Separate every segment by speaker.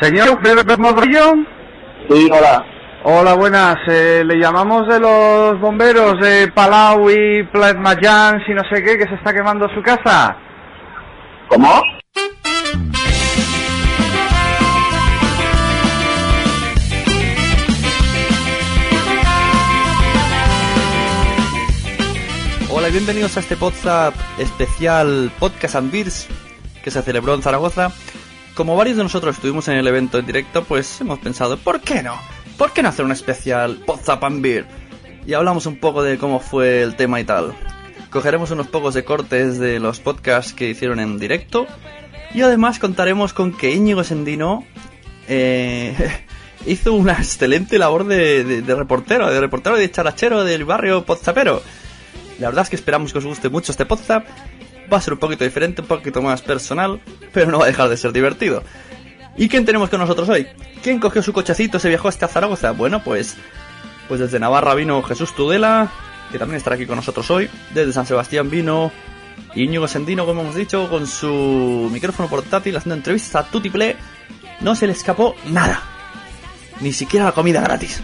Speaker 1: Señor Bermodrillo.
Speaker 2: Sí, hola.
Speaker 1: Hola, buenas. Eh, le llamamos de los bomberos de Palau y Pletmayans y no sé qué, que se está quemando su casa.
Speaker 2: ¿Cómo?
Speaker 3: Hola y bienvenidos a este podcast especial Podcast and Beers que se celebró en Zaragoza. Como varios de nosotros estuvimos en el evento en directo, pues hemos pensado, ¿por qué no? ¿Por qué no hacer un especial Podcast and Beer? Y hablamos un poco de cómo fue el tema y tal. Cogeremos unos pocos de cortes de los podcasts que hicieron en directo. Y además contaremos con que Íñigo Sendino eh, hizo una excelente labor de, de- de reportero, de reportero y de charachero del barrio Podzapero. La verdad es que esperamos que os guste mucho este podcast. Va a ser un poquito diferente, un poquito más personal, pero no va a dejar de ser divertido. ¿Y quién tenemos con nosotros hoy? ¿Quién cogió su cochecito y se viajó hasta Zaragoza? Bueno, pues, pues desde Navarra vino Jesús Tudela, que también estará aquí con nosotros hoy. Desde San Sebastián vino Íñigo Sendino, como hemos dicho, con su micrófono portátil haciendo entrevistas a Tutiplé. No se le escapó nada. Ni siquiera la comida gratis.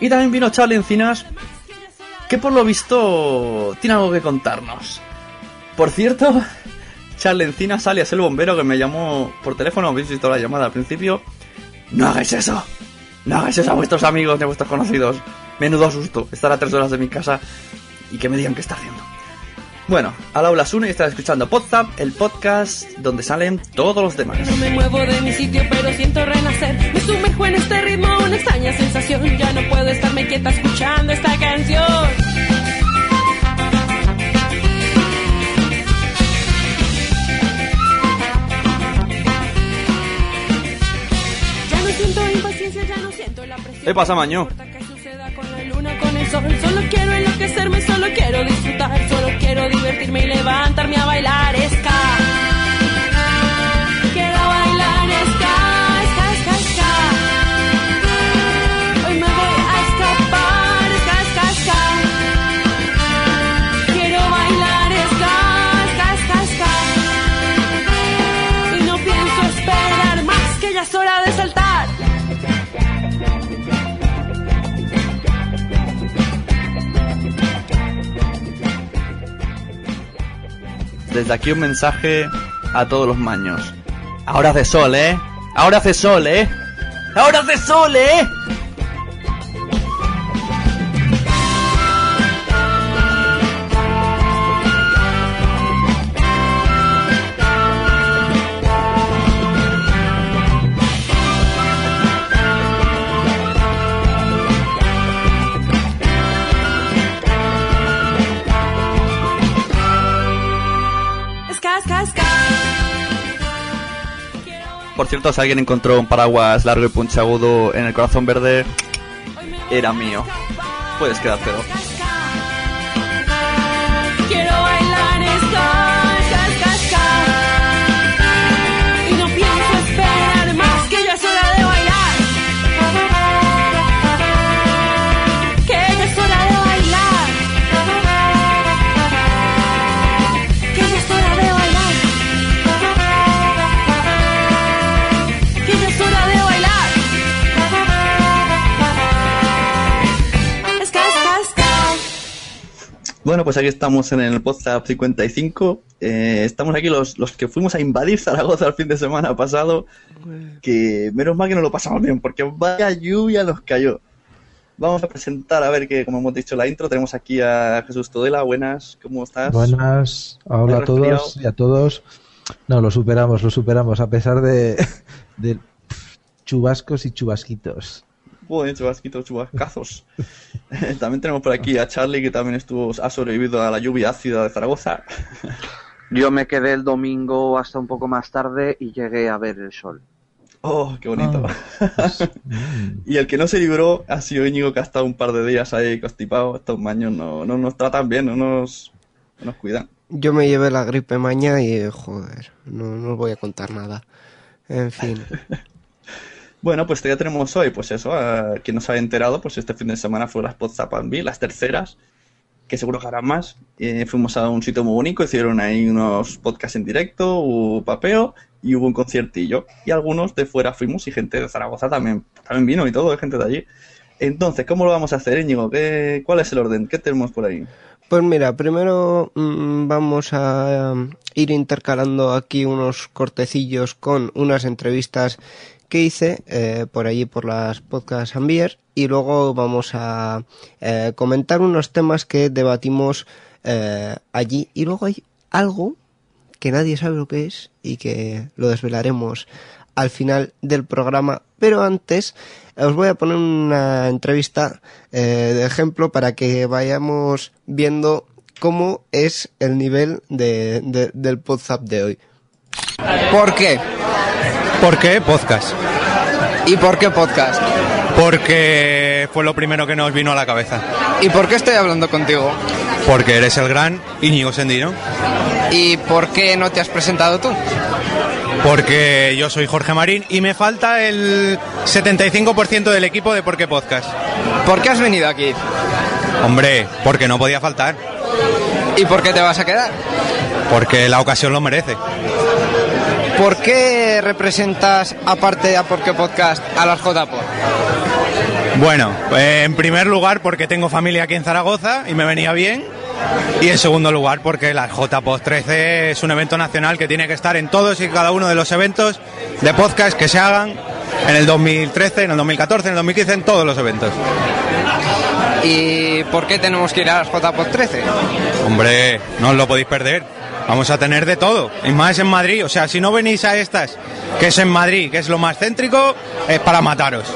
Speaker 3: Y también vino Charlie Encinas, que por lo visto tiene algo que contarnos. Por cierto, Charlie Encinas, alias el bombero, que me llamó por teléfono, habéis visto la llamada al principio. No hagáis eso. No hagáis eso a vuestros amigos ni a vuestros conocidos. Menudo susto estar a tres horas de mi casa y que me digan qué está haciendo. Bueno, al aula Sune y estás escuchando Podzap, el podcast donde salen todos los demás.
Speaker 4: No me muevo de mi sitio, pero siento renacer. Me sumerjo en este ritmo, una extraña sensación. Ya no puedo estarme quieta escuchando esta canción. Siento impaciencia, ya no siento la presión.
Speaker 3: ¿Qué pasa, Maño?
Speaker 4: No importa qué suceda con la luna, con el sol. Solo quiero enloquecerme, solo quiero disfrutar. Solo quiero divertirme y levantarme a bailar.
Speaker 3: Desde aquí un mensaje a todos los maños. Ahora hace sol, ¿eh? Ahora hace sol, ¿eh? Ahora hace sol, ¿eh? Por cierto, si alguien encontró un paraguas largo y puntiagudo en el corazón verde, era mío. Puedes quedártelo. Bueno, pues aquí estamos en el podcast 55. Eh, estamos aquí los, los que fuimos a invadir Zaragoza el fin de semana pasado. Que menos mal que no lo pasamos bien, porque vaya lluvia nos cayó. Vamos a presentar, a ver que, como hemos dicho en la intro, tenemos aquí a Jesús Todela. Buenas, ¿cómo estás?
Speaker 5: Buenas, hola a todos y a todos. No, lo superamos, lo superamos, a pesar de, de chubascos y chubasquitos.
Speaker 3: Joder, chubasquitos, chubascazos. también tenemos por aquí a Charlie, que también estuvo, ha sobrevivido a la lluvia ácida de Zaragoza.
Speaker 6: Yo me quedé el domingo hasta un poco más tarde y llegué a ver el sol.
Speaker 3: Oh, qué bonito. y el que no se libró ha sido Íñigo, que ha estado un par de días ahí constipado. Estos maños no, no nos tratan bien, no nos, no nos cuidan.
Speaker 7: Yo me llevé la gripe mañana y, joder, no, no os voy a contar nada. En fin.
Speaker 3: Bueno, pues ya tenemos hoy, pues eso, a quien nos ha enterado, pues este fin de semana fue las Podzap las terceras, que seguro que harán más. Eh, fuimos a un sitio muy bonito, hicieron ahí unos podcasts en directo, hubo papeo y hubo un conciertillo. Y algunos de fuera fuimos y gente de Zaragoza también, también vino y todo, gente de allí. Entonces, ¿cómo lo vamos a hacer, Íñigo? ¿Qué, ¿Cuál es el orden? ¿Qué tenemos por ahí?
Speaker 7: Pues mira, primero mm, vamos a um, ir intercalando aquí unos cortecillos con unas entrevistas que hice eh, por allí por las podcasts Ambier y luego vamos a eh, comentar unos temas que debatimos eh, allí y luego hay algo que nadie sabe lo que es y que lo desvelaremos al final del programa pero antes os voy a poner una entrevista de ejemplo para que vayamos viendo cómo es el nivel de, de, del WhatsApp de hoy. ¿Por qué?
Speaker 8: ¿Por qué podcast?
Speaker 7: ¿Y por qué podcast?
Speaker 8: Porque fue lo primero que nos vino a la cabeza.
Speaker 7: ¿Y por qué estoy hablando contigo?
Speaker 8: Porque eres el gran Íñigo Sendino.
Speaker 7: ¿Y por qué no te has presentado tú?
Speaker 8: Porque yo soy Jorge Marín y me falta el 75% del equipo de Por qué Podcast.
Speaker 7: ¿Por qué has venido aquí?
Speaker 8: Hombre, porque no podía faltar.
Speaker 7: ¿Y por qué te vas a quedar?
Speaker 8: Porque la ocasión lo merece.
Speaker 7: ¿Por qué representas, aparte de a Por qué Podcast, a las JPod?
Speaker 8: Bueno, eh, en primer lugar porque tengo familia aquí en Zaragoza y me venía bien. Y en segundo lugar porque la JPod 13 es un evento nacional que tiene que estar en todos y cada uno de los eventos de podcast que se hagan en el 2013, en el 2014, en el 2015, en todos los eventos.
Speaker 7: ¿Y por qué tenemos que ir a las JPod 13?
Speaker 8: Hombre, no os lo podéis perder. Vamos a tener de todo, y más en Madrid. O sea, si no venís a estas, que es en Madrid, que es lo más céntrico, es para mataros.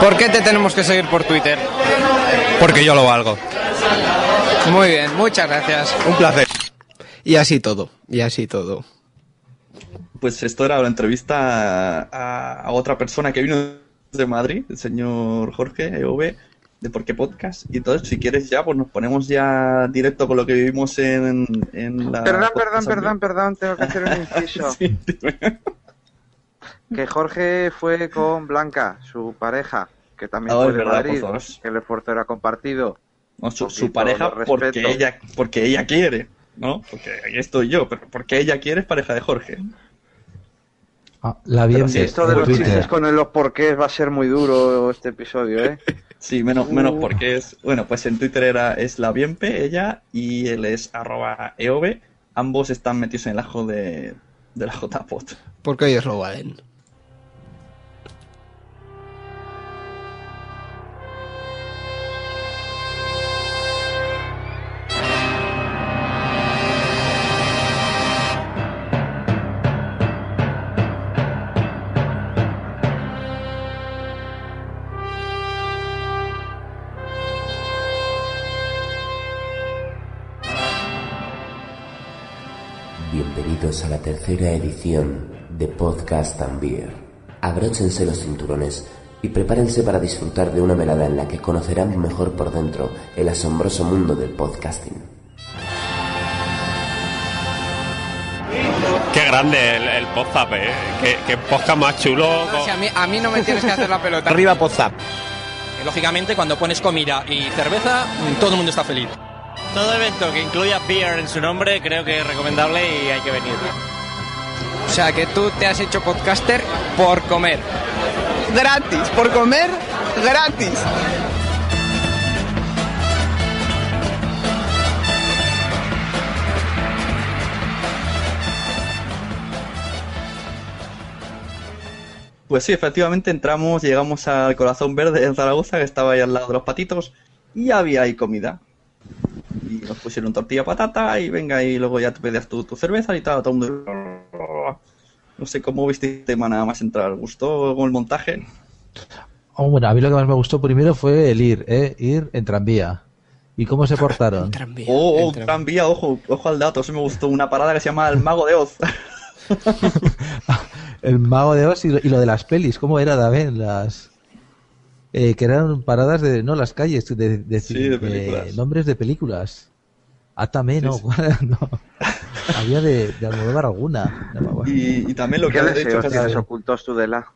Speaker 7: ¿Por qué te tenemos que seguir por Twitter?
Speaker 8: Porque yo lo valgo.
Speaker 7: Muy bien, muchas gracias.
Speaker 8: Un placer.
Speaker 7: Y así todo, y así todo.
Speaker 3: Pues esto era la entrevista a, a otra persona que vino de Madrid, el señor Jorge EV de Por qué Podcast. Y entonces, si quieres ya, pues nos ponemos ya directo con lo que vivimos en, en la...
Speaker 6: Perdón, perdón, perdón, perdón, tengo que hacer un inciso.
Speaker 3: Sí.
Speaker 6: Que Jorge fue con Blanca, su pareja, que también fue de
Speaker 3: verdad,
Speaker 6: Madrid, que el esfuerzo era compartido.
Speaker 3: No, su, pareja porque ella, porque ella quiere, ¿no? Porque ahí estoy yo, pero porque ella quiere es pareja de Jorge.
Speaker 5: Ah, la bien
Speaker 6: sí, esto de los
Speaker 5: Twitter.
Speaker 6: chistes con el los porqués va a ser muy duro este episodio, ¿eh?
Speaker 3: Sí, menos, menos
Speaker 6: Uh.
Speaker 3: porque es, bueno, pues en Twitter era es la bienpe, ella, y él es arroba eov. Ambos están metidos en el ajo de, de la JPOT.
Speaker 7: Porque ellos lo valen.
Speaker 9: Bienvenidos a la tercera edición de Podcast and Beer. Abróchense los cinturones y prepárense para disfrutar de una velada en la que conocerán mejor por dentro el asombroso mundo del podcasting.
Speaker 10: Qué grande el, el Podzap, ¿eh? Qué, qué podcast más chulo.
Speaker 7: No, si a, mí, a mí no me tienes que hacer la pelota.
Speaker 10: Arriba Podzap.
Speaker 11: Lógicamente, cuando pones comida y cerveza, todo el mundo está feliz.
Speaker 12: Todo evento que incluya beer en su nombre creo que es recomendable y hay que venir.
Speaker 7: O sea, que tú te has hecho podcaster por comer. Gratis, por comer, gratis.
Speaker 3: Pues sí, efectivamente entramos, llegamos al Corazón Verde en Zaragoza, que estaba ahí al lado de los patitos, y había ahí comida. Y nos pusieron tortilla patata, y venga, y luego ya te pedías tu, tu cerveza y tal, todo el mundo... No sé cómo viste el tema nada más entrar, ¿gustó con el montaje?
Speaker 5: Oh, bueno, a mí lo que más me gustó primero fue el ir, ¿eh? Ir en tranvía. ¿Y cómo se portaron?
Speaker 3: Oh, oh, tranvía, ojo, ojo al dato, eso me gustó. Una parada que se llama El Mago de Oz.
Speaker 5: el Mago de Oz y lo, y lo de las pelis, ¿cómo era, David? Las... Eh, que eran paradas de, no, las calles, de, de,
Speaker 3: Sí, de películas.
Speaker 5: nombres de películas. Atame, no, no. Había de, de Almodóvar alguna. No acuerdo.
Speaker 3: Y, y también lo que
Speaker 6: ¿Qué deseos tienes
Speaker 3: Jesús.
Speaker 6: ocultos tú de la?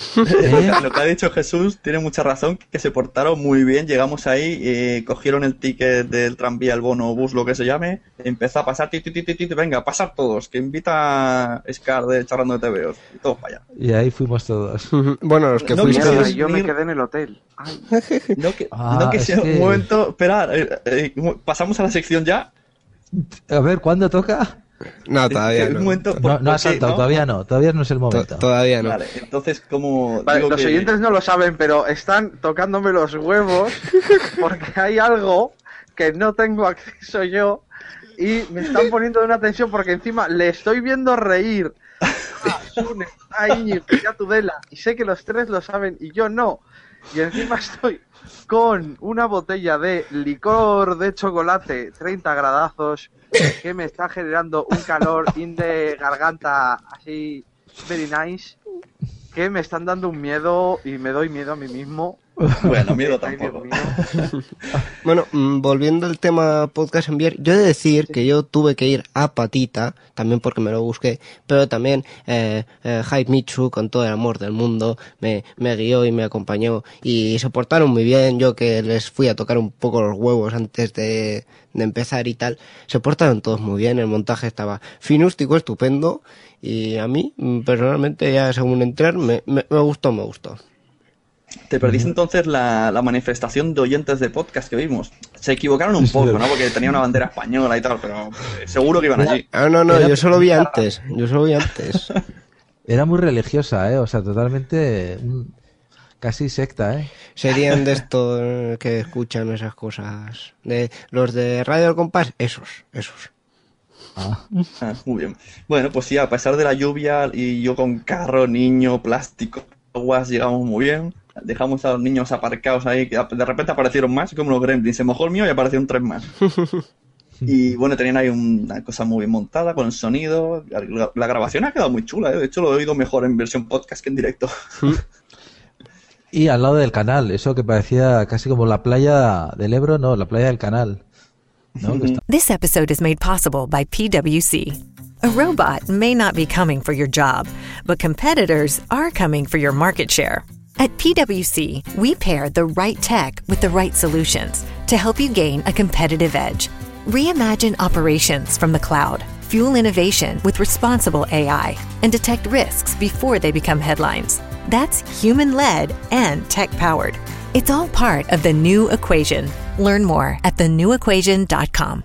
Speaker 5: ¿Eh?
Speaker 3: Lo que ha dicho Jesús tiene mucha razón, que se portaron muy bien, llegamos ahí, eh, cogieron el ticket del tranvía, el bono, bus, lo que se llame, empezó a pasar, ti, ti, ti, ti, ti, venga, pasar todos, que invita a Scar de charlando de TVOs, y todos para allá.
Speaker 5: Y ahí fuimos todos.
Speaker 7: Bueno, los que
Speaker 3: No quisieron
Speaker 6: Yo me quedé en el hotel. Ay,
Speaker 3: No, que,
Speaker 5: Ah,
Speaker 3: no que sea
Speaker 5: que-
Speaker 3: un momento, esperar, eh, eh, pasamos a la sección ya.
Speaker 5: A ver, ¿cuándo toca?
Speaker 7: No, todavía no.
Speaker 3: momento,
Speaker 5: No, no ha saltado,
Speaker 3: ¿no?
Speaker 5: todavía no, todavía no es el
Speaker 7: To-
Speaker 5: momento.
Speaker 7: Todavía no.
Speaker 3: Vale, entonces como
Speaker 6: Vale,
Speaker 3: digo
Speaker 6: los
Speaker 3: que-
Speaker 6: oyentes no lo saben, pero están tocándome los huevos porque hay algo que no tengo acceso yo y me están poniendo de una tensión porque encima le estoy viendo reír a Sune, a Íñigo y a Tudela y sé que los tres lo saben y yo no. Y encima estoy con una botella de licor de chocolate 30 gradazos que me está generando un calor in de garganta así very nice que me están dando un miedo y me doy miedo a mí mismo.
Speaker 3: Bueno, miedo tampoco.
Speaker 7: Bueno, mm, volviendo al tema podcast enviar, yo he de decir que yo tuve que ir a Patita, también porque me lo busqué, pero también eh, eh, Hype Michu, con todo el amor del mundo, me, me guió y me acompañó y se portaron muy bien, yo que les fui a tocar un poco los huevos antes de, de empezar y tal, se portaron todos muy bien, el montaje estaba finústico, estupendo y a mí, mm, personalmente, ya según entrar, me, me, me gustó, me gustó.
Speaker 3: Te perdiste entonces la, la manifestación de oyentes de podcast que vimos. Se equivocaron un poco, ¿no? Porque tenía una bandera española y tal, pero eh, seguro que iban allí.
Speaker 7: Ah, no, no,
Speaker 5: Era-
Speaker 7: yo solo vi antes, yo solo vi antes.
Speaker 5: Era muy religiosa, ¿eh? O sea, totalmente... mm, Casi secta, ¿eh?
Speaker 7: Serían de estos que escuchan esas cosas. De los de Radio Al Compás, esos, esos.
Speaker 5: Ah.
Speaker 3: Ah, muy bien. Bueno, pues sí, a pesar de la lluvia y yo con carro, niño, plástico, aguas, llegamos muy bien. Dejamos a los niños aparcados ahí, que de repente aparecieron más, como los gremlins. Se mojó el mío y aparecieron tres más. Y bueno, tenían ahí una cosa muy bien montada con el sonido. La, la grabación ha quedado muy chula, ¿eh? de hecho lo he oído mejor en versión podcast que en directo.
Speaker 5: Y al lado del canal, eso que parecía casi como la playa del Ebro, no, la playa del canal. ¿no? Está-
Speaker 13: This episode is made possible by PWC. A robot may not be coming for your job, but competitors are coming for your market share. At PWC, we pair the right tech with the right solutions to help you gain a competitive edge. Reimagine operations from the cloud, fuel innovation with responsible AI, and detect risks before they become headlines. That's human led and tech powered. It's all part of the new equation. Learn more at thenewequation.com.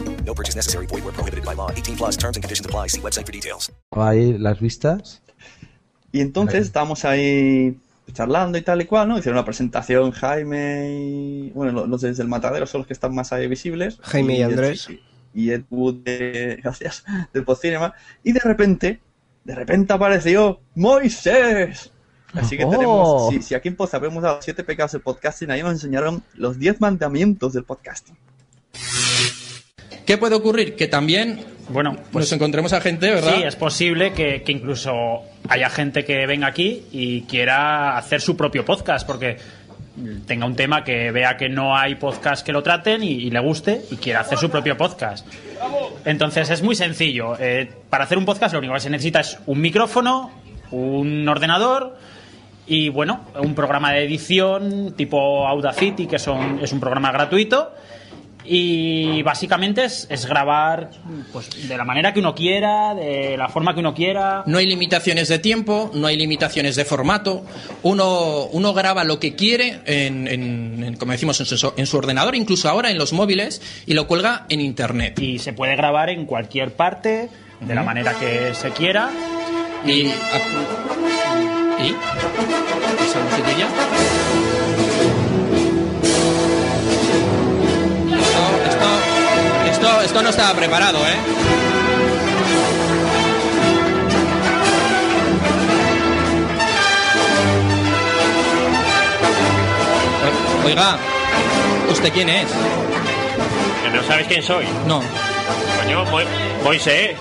Speaker 9: No purchase necessary. Void where prohibited by law. 18 plus terms and conditions apply. See website for details.
Speaker 5: Ahí las vistas.
Speaker 3: Y entonces estábamos ahí charlando y tal y cual, ¿no? Hicieron una presentación Jaime y... Bueno, los- los desde el matadero son los que están más ahí visibles.
Speaker 7: Jaime y
Speaker 3: Ed-
Speaker 7: Andrés.
Speaker 3: Y Ed Wood de... Gracias. Del Podcinema. Y de repente, de repente apareció Moisés. Así que
Speaker 5: Oh.
Speaker 3: tenemos... Si, si aquí en Podzap hemos dado siete pecados del podcasting, ahí nos enseñaron los diez mandamientos del podcasting.
Speaker 11: ¿Qué puede ocurrir? Que también
Speaker 14: Bueno, pues
Speaker 11: nos encontremos a gente, ¿verdad?
Speaker 14: sí, es posible que, que incluso haya gente que venga aquí y quiera hacer su propio podcast, porque tenga un tema que vea que no hay podcast que lo traten y, y le guste y quiera hacer su propio podcast. Entonces es muy sencillo. Eh, para hacer un podcast lo único que se necesita es un micrófono, un ordenador y bueno, un programa de edición tipo Audacity, que son, es un programa gratuito. Y básicamente es, es grabar pues, de la manera que uno quiera, de la forma que uno quiera.
Speaker 11: No hay limitaciones de tiempo, no hay limitaciones de formato. Uno, uno graba lo que quiere, en, en- en- como decimos, en su, en su ordenador, incluso ahora en los móviles, y lo cuelga en Internet.
Speaker 14: Y se puede grabar en cualquier parte, de la manera que se quiera.
Speaker 11: Y, ¿Y? ¿Esa musiquilla? Esto, no estaba preparado, ¿eh? Oiga, ¿usted quién es?
Speaker 10: ¿Que no sabes quién soy?
Speaker 11: No.
Speaker 10: Coño, Mo- Moisés.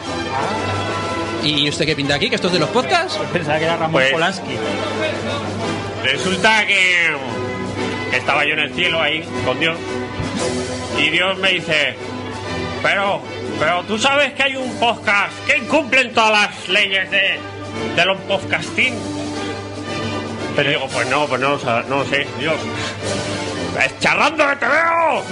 Speaker 11: ¿Y usted qué pinta aquí? ¿Que esto es de los podcasts?
Speaker 14: Pensaba que era Ramón
Speaker 10: Pues-
Speaker 14: Polanski.
Speaker 10: Resulta que, que estaba yo en el cielo ahí con Dios y Dios me dice, pero, pero tú sabes que hay un podcast que incumplen todas las leyes de, de los podcasting. Pero digo, pues no, pues no, no lo sé, Dios. ¡Es charlando que te veo!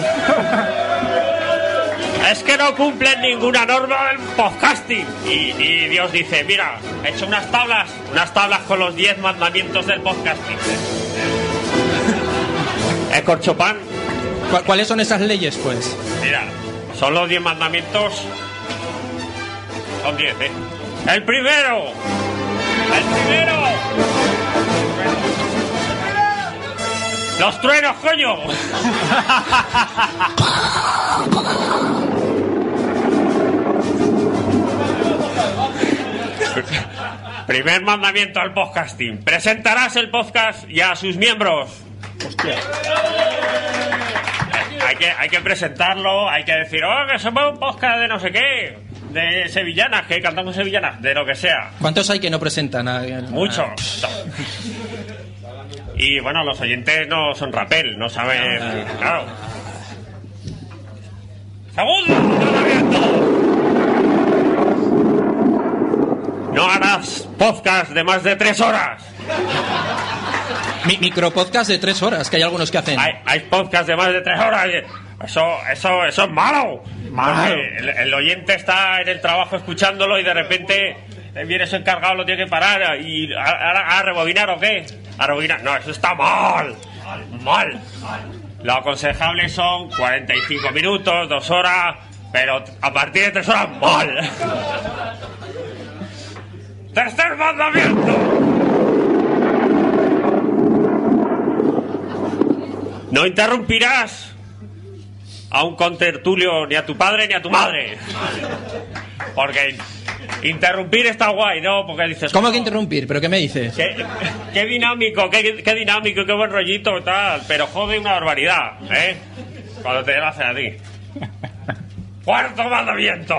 Speaker 10: Es que no cumplen ninguna norma del podcasting. Y, y Dios dice, mira, he hecho unas tablas, unas tablas con los 10 mandamientos del podcasting. ¿Es corchopán?
Speaker 11: ¿Cu- ¿Cuáles son esas leyes, pues?
Speaker 10: Mira, son los 10 mandamientos. Son 10, ¿eh? El primero. El primero. Los truenos, coño. Primer mandamiento al podcasting. Presentarás el podcast y a sus miembros. Hay que, hay que presentarlo, hay que decir, oh, que somos un podcast de no sé qué, de sevillanas, que cantamos sevillanas, de lo que sea.
Speaker 11: ¿Cuántos hay que no presentan? a- a-
Speaker 10: Mucho. Y bueno, los oyentes no son rapel, no saben. Claro. Segundo. No harás podcast de más de tres horas.
Speaker 11: Mi micropodcast de tres horas, que hay algunos que hacen.
Speaker 10: Hay, hay podcast de más de tres horas. Eso, eso, eso es malo. El, el oyente está en el trabajo escuchándolo y de repente viene su encargado, lo tiene que parar y a, a- a rebobinar o qué. A rebobinar. No, eso está mal. Mal. Lo aconsejable son 45 minutos, dos horas, pero a partir de tres horas, mal. Tercer mandamiento. No interrumpirás a un contertulio ni a tu padre ni a tu madre. Porque interrumpir está guay, ¿no? Porque dices...
Speaker 11: ¿Cómo que interrumpir? ¿Pero qué me dices?
Speaker 10: Qué, qué dinámico, qué, qué dinámico, qué buen rollito, tal. Pero jode una barbaridad, ¿eh? Cuando te lo hacen a ti. Cuarto mandamiento.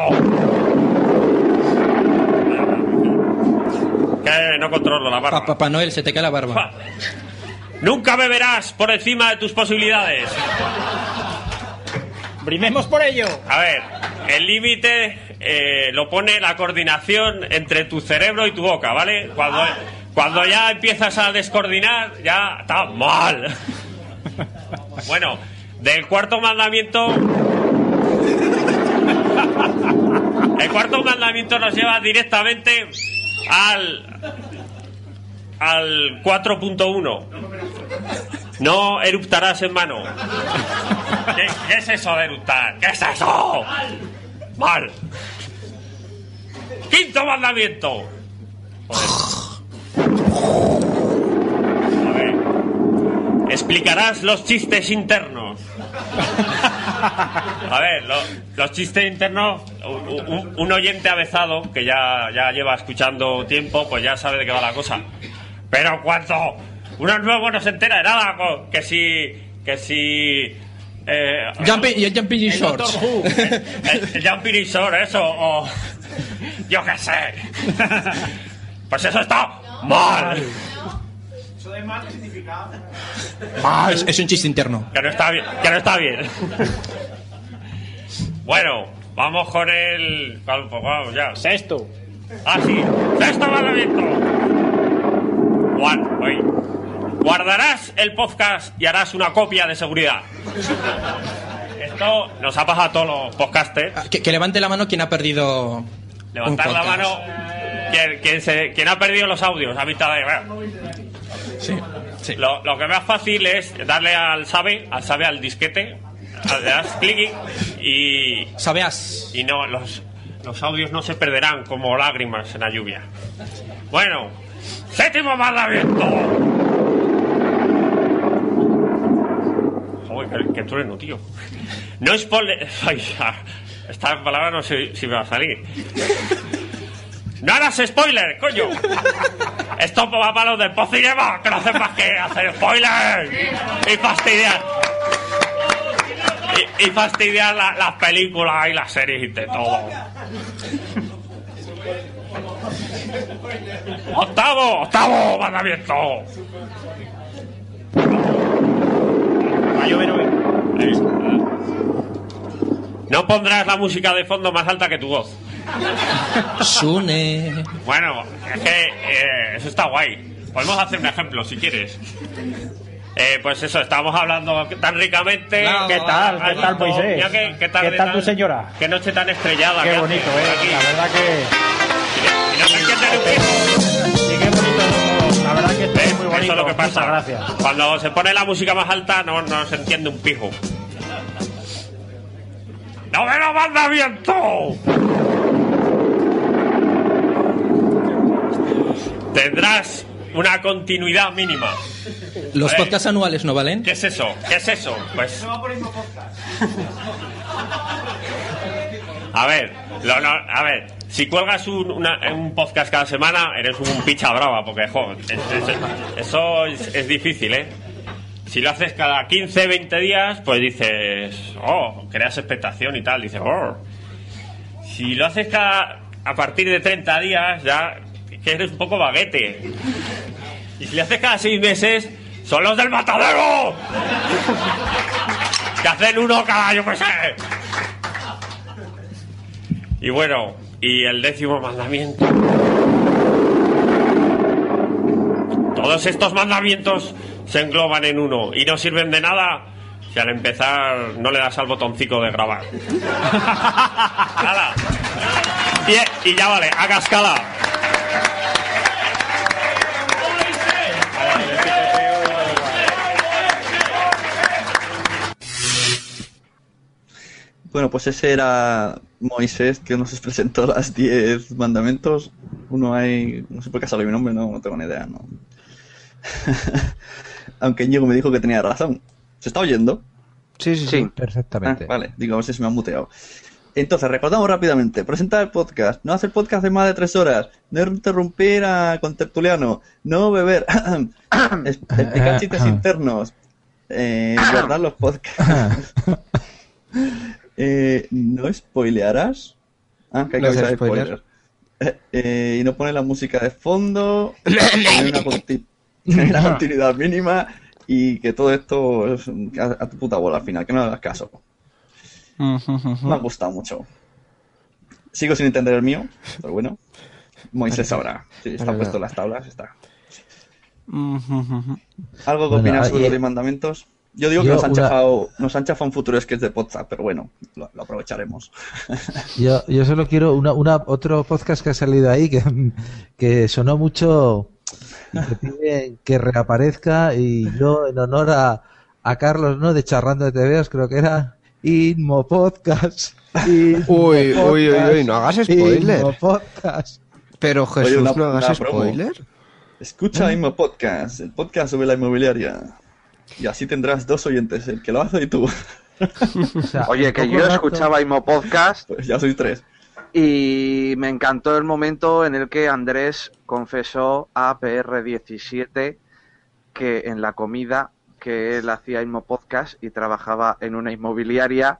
Speaker 10: Que no controlo la barba.
Speaker 11: Pa- Papá Noel, se te cae la barba.
Speaker 10: Nunca beberás por encima de tus posibilidades.
Speaker 14: Brimemos por ello.
Speaker 10: A ver, el límite eh, lo pone la coordinación entre tu cerebro y tu boca, ¿vale? Cuando, cuando ya empiezas a descoordinar, ya está mal. Bueno, del cuarto mandamiento. El cuarto mandamiento nos lleva directamente al. Al 4.1. No eruptarás en mano. ¿Qué, qué es eso de eructar? ¿Qué es eso? Mal. Quinto mandamiento. A ver. Explicarás los chistes internos. A ver, lo- los chistes internos, un, un- un oyente avezado que ya, ya lleva escuchando tiempo, pues ya sabe de qué va la cosa. Pero cuando uno nuevo no se entera de nada, que si. que si. Eh,
Speaker 11: Jumping, y jumping in
Speaker 10: el
Speaker 11: shorts.
Speaker 10: Doctor Who, el, el Jumping in Shorts, eso, o. Yo qué sé. Pues eso está mal.
Speaker 15: ¿Eso de mal qué significa?
Speaker 11: Es, es un chiste interno.
Speaker 10: Que no está bien. Que no está bien. Bueno, vamos con el. ¿cuál? Pues vamos ya.
Speaker 14: Sexto.
Speaker 10: Ah, sí. Sexto mandamiento. Guardarás el podcast y harás una copia de seguridad. pasado, nos ha pasado a todos los podcasters.
Speaker 11: Que, que levante la mano quien ha perdido.
Speaker 10: Levantar
Speaker 11: un
Speaker 10: la mano. Quien, quien se- quien ha perdido los audios, a mitad de.
Speaker 11: Sí,
Speaker 10: Lo, lo que más fácil es darle al sabe, al sabe al disquete, le das clic y.
Speaker 11: Sabeas.
Speaker 10: Y no, los, los audios no se perderán como lágrimas en la lluvia. Bueno, séptimo mandamiento. Joder, qué, qué trueno, tío. No es ya, esta palabra no sé si me va a salir. ¡No hagas spoiler, coño! Esto va para los del Pocinema, que no hacen más que hacer spoilers y fastidiar. Y, fastidiar la- las películas y las series y de todo. Octavo, octavo mandamiento. Va a llover hoy. No pondrás la música de fondo más alta que tu voz.
Speaker 11: Sune.
Speaker 10: Bueno, es que eh, eso está guay. Podemos hacer un ejemplo si quieres. Eh, pues eso, estábamos hablando tan ricamente.
Speaker 14: ¿Qué tal? ¿Qué tal, Moisés?
Speaker 10: Que- ¿Qué tal,
Speaker 14: ¿Qué tal tu señora?
Speaker 10: Qué noche tan estrellada.
Speaker 14: Qué bonito,
Speaker 10: hace
Speaker 14: eh.
Speaker 10: aquí.
Speaker 14: La verdad que.
Speaker 10: Y no se entiende ni un pijo.
Speaker 14: Sí, qué bonito. La verdad que esto es muy bonito.
Speaker 10: Eso es lo que pasa.
Speaker 14: Gracias.
Speaker 10: Cuando se pone la música más alta no, no se entiende un pijo. ¡Noveno mandamiento! Tendrás una continuidad mínima.
Speaker 11: Los podcasts anuales no valen.
Speaker 10: ¿Qué es eso? ¿Qué es eso? Pues. A ver, lo- no, a ver, si cuelgas un, una- un podcast cada semana, eres un picha brava, porque, es- eso es, es difícil, ¿eh? Si lo haces cada 15, 20 días, pues dices, oh, creas expectación y tal, dices, oh. Si lo haces cada, a partir de 30 días, ya que eres un poco baguete. Y si lo haces cada 6 meses, son los del matadero. que hacen uno cada, yo qué sé. Y bueno, y el décimo mandamiento. Todos estos mandamientos se engloban en uno y no sirven de nada si al empezar no le das al botoncito de grabar. Nada. Y, y ya vale, haga escala.
Speaker 3: Bueno, pues ese era Moisés que nos presentó las 10 mandamientos. Uno hay, no sé por qué ha salido mi nombre, no, no tengo ni idea, no. Aunque Ñigo me dijo que tenía razón. ¿Se está oyendo?
Speaker 7: Sí, sí, sí.
Speaker 5: Perfectamente.
Speaker 3: Ah, vale, digo, a ver si se me ha muteado. Entonces, recordamos rápidamente, presentar el podcast, no hacer podcast de más de tres horas, no interrumpir a contertuliano, no beber, explicar chistes internos, eh, guardar los podcasts, eh, no spoilearás, ah, que hay
Speaker 7: No spoiler.
Speaker 3: spoiler. Eh, eh, y no poner la música de fondo, tener una, continuidad mínima y que todo esto es a, a tu puta bola al final, que no hagas caso. Me ha gustado mucho. Sigo sin entender el mío, pero bueno. Moisés sabrá. Sí, está puesto en las tablas, está. ¿Algo que
Speaker 5: Bueno,
Speaker 3: opinas sobre
Speaker 5: y-
Speaker 3: los 10 mandamientos? Yo digo que nos han,
Speaker 5: una-
Speaker 3: chafado, nos han chafado un futuro sketch de WhatsApp, pero bueno, lo, lo aprovecharemos.
Speaker 5: Yo, yo solo quiero una, una, otro podcast que ha salido ahí que, que sonó mucho y que piden que reaparezca y yo en honor a, a Carlos, ¿no? De Charrando de TVOs, creo que era Inmo Podcast. Inmo
Speaker 7: Uy, uy, uy, uy, no hagas spoiler.
Speaker 5: Inmo Podcast.
Speaker 7: Pero Jesús,
Speaker 3: Oye, una-
Speaker 7: no hagas
Speaker 3: promo.
Speaker 7: spoiler.
Speaker 3: Escucha Inmo Podcast, el podcast sobre la inmobiliaria. Y así tendrás dos oyentes, el que lo hace y tú.
Speaker 6: Oye, que yo escuchaba Imo Podcast
Speaker 3: Pues ya sois tres.
Speaker 6: y me encantó el momento en el que Andrés confesó a PR17 que en la comida que él hacía Imo Podcast y trabajaba en una inmobiliaria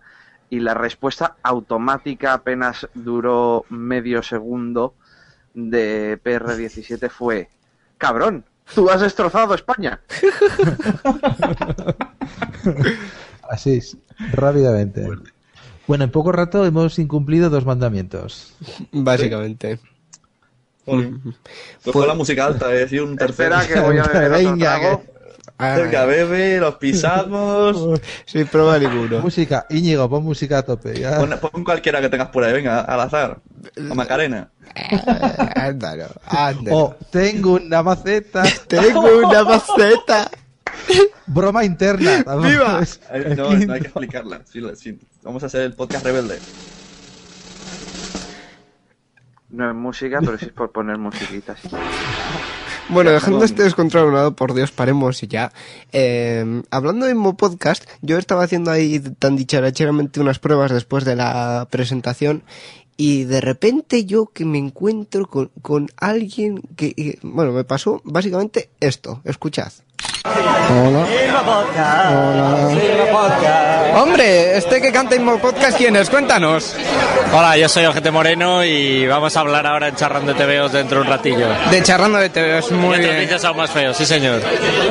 Speaker 6: y la respuesta automática apenas duró medio segundo de PR17 fue cabrón, tú has destrozado España.
Speaker 5: Así es, rápidamente. Bueno, en poco rato hemos incumplido dos mandamientos.
Speaker 7: Básicamente.
Speaker 3: Pues con la música alta, es y un tercero.
Speaker 6: Espera que voy a beber otro
Speaker 5: Venga,
Speaker 6: trago.
Speaker 3: Venga, bebe, los pisamos.
Speaker 7: Sin prueba ninguno.
Speaker 5: Música, Íñigo, pon música a tope. ya.
Speaker 3: Pon, pon cualquiera que tengas por ahí, venga, al azar. O Macarena.
Speaker 7: Ándalo, ándalo.
Speaker 5: O tengo una maceta.
Speaker 7: Tengo una maceta.
Speaker 5: Broma interna.
Speaker 7: ¡Viva!
Speaker 3: Eh, No, no hay que explicarla. Sí, la- sí. Vamos a hacer el podcast rebelde.
Speaker 6: No es música, pero sí es por poner musiquitas.
Speaker 7: Bueno, dejando este descontrol a un lado, por Dios, paremos y ya. Eh, hablando de Mo Podcast, yo estaba haciendo ahí tan dicharacheramente unas pruebas después de la presentación y de repente yo que me encuentro con, con alguien que, que- bueno, me pasó básicamente esto. Escuchad. Hola. Hola. Hombre, este que canta Inmo Podcast, ¿quién es? Cuéntanos.
Speaker 12: Hola, yo soy Ojete Moreno y vamos a hablar ahora en Charrando TVOs dentro de un ratillo.
Speaker 7: De Charrando de TV, es muy
Speaker 12: y
Speaker 7: bien.
Speaker 12: aún más feos, sí señor.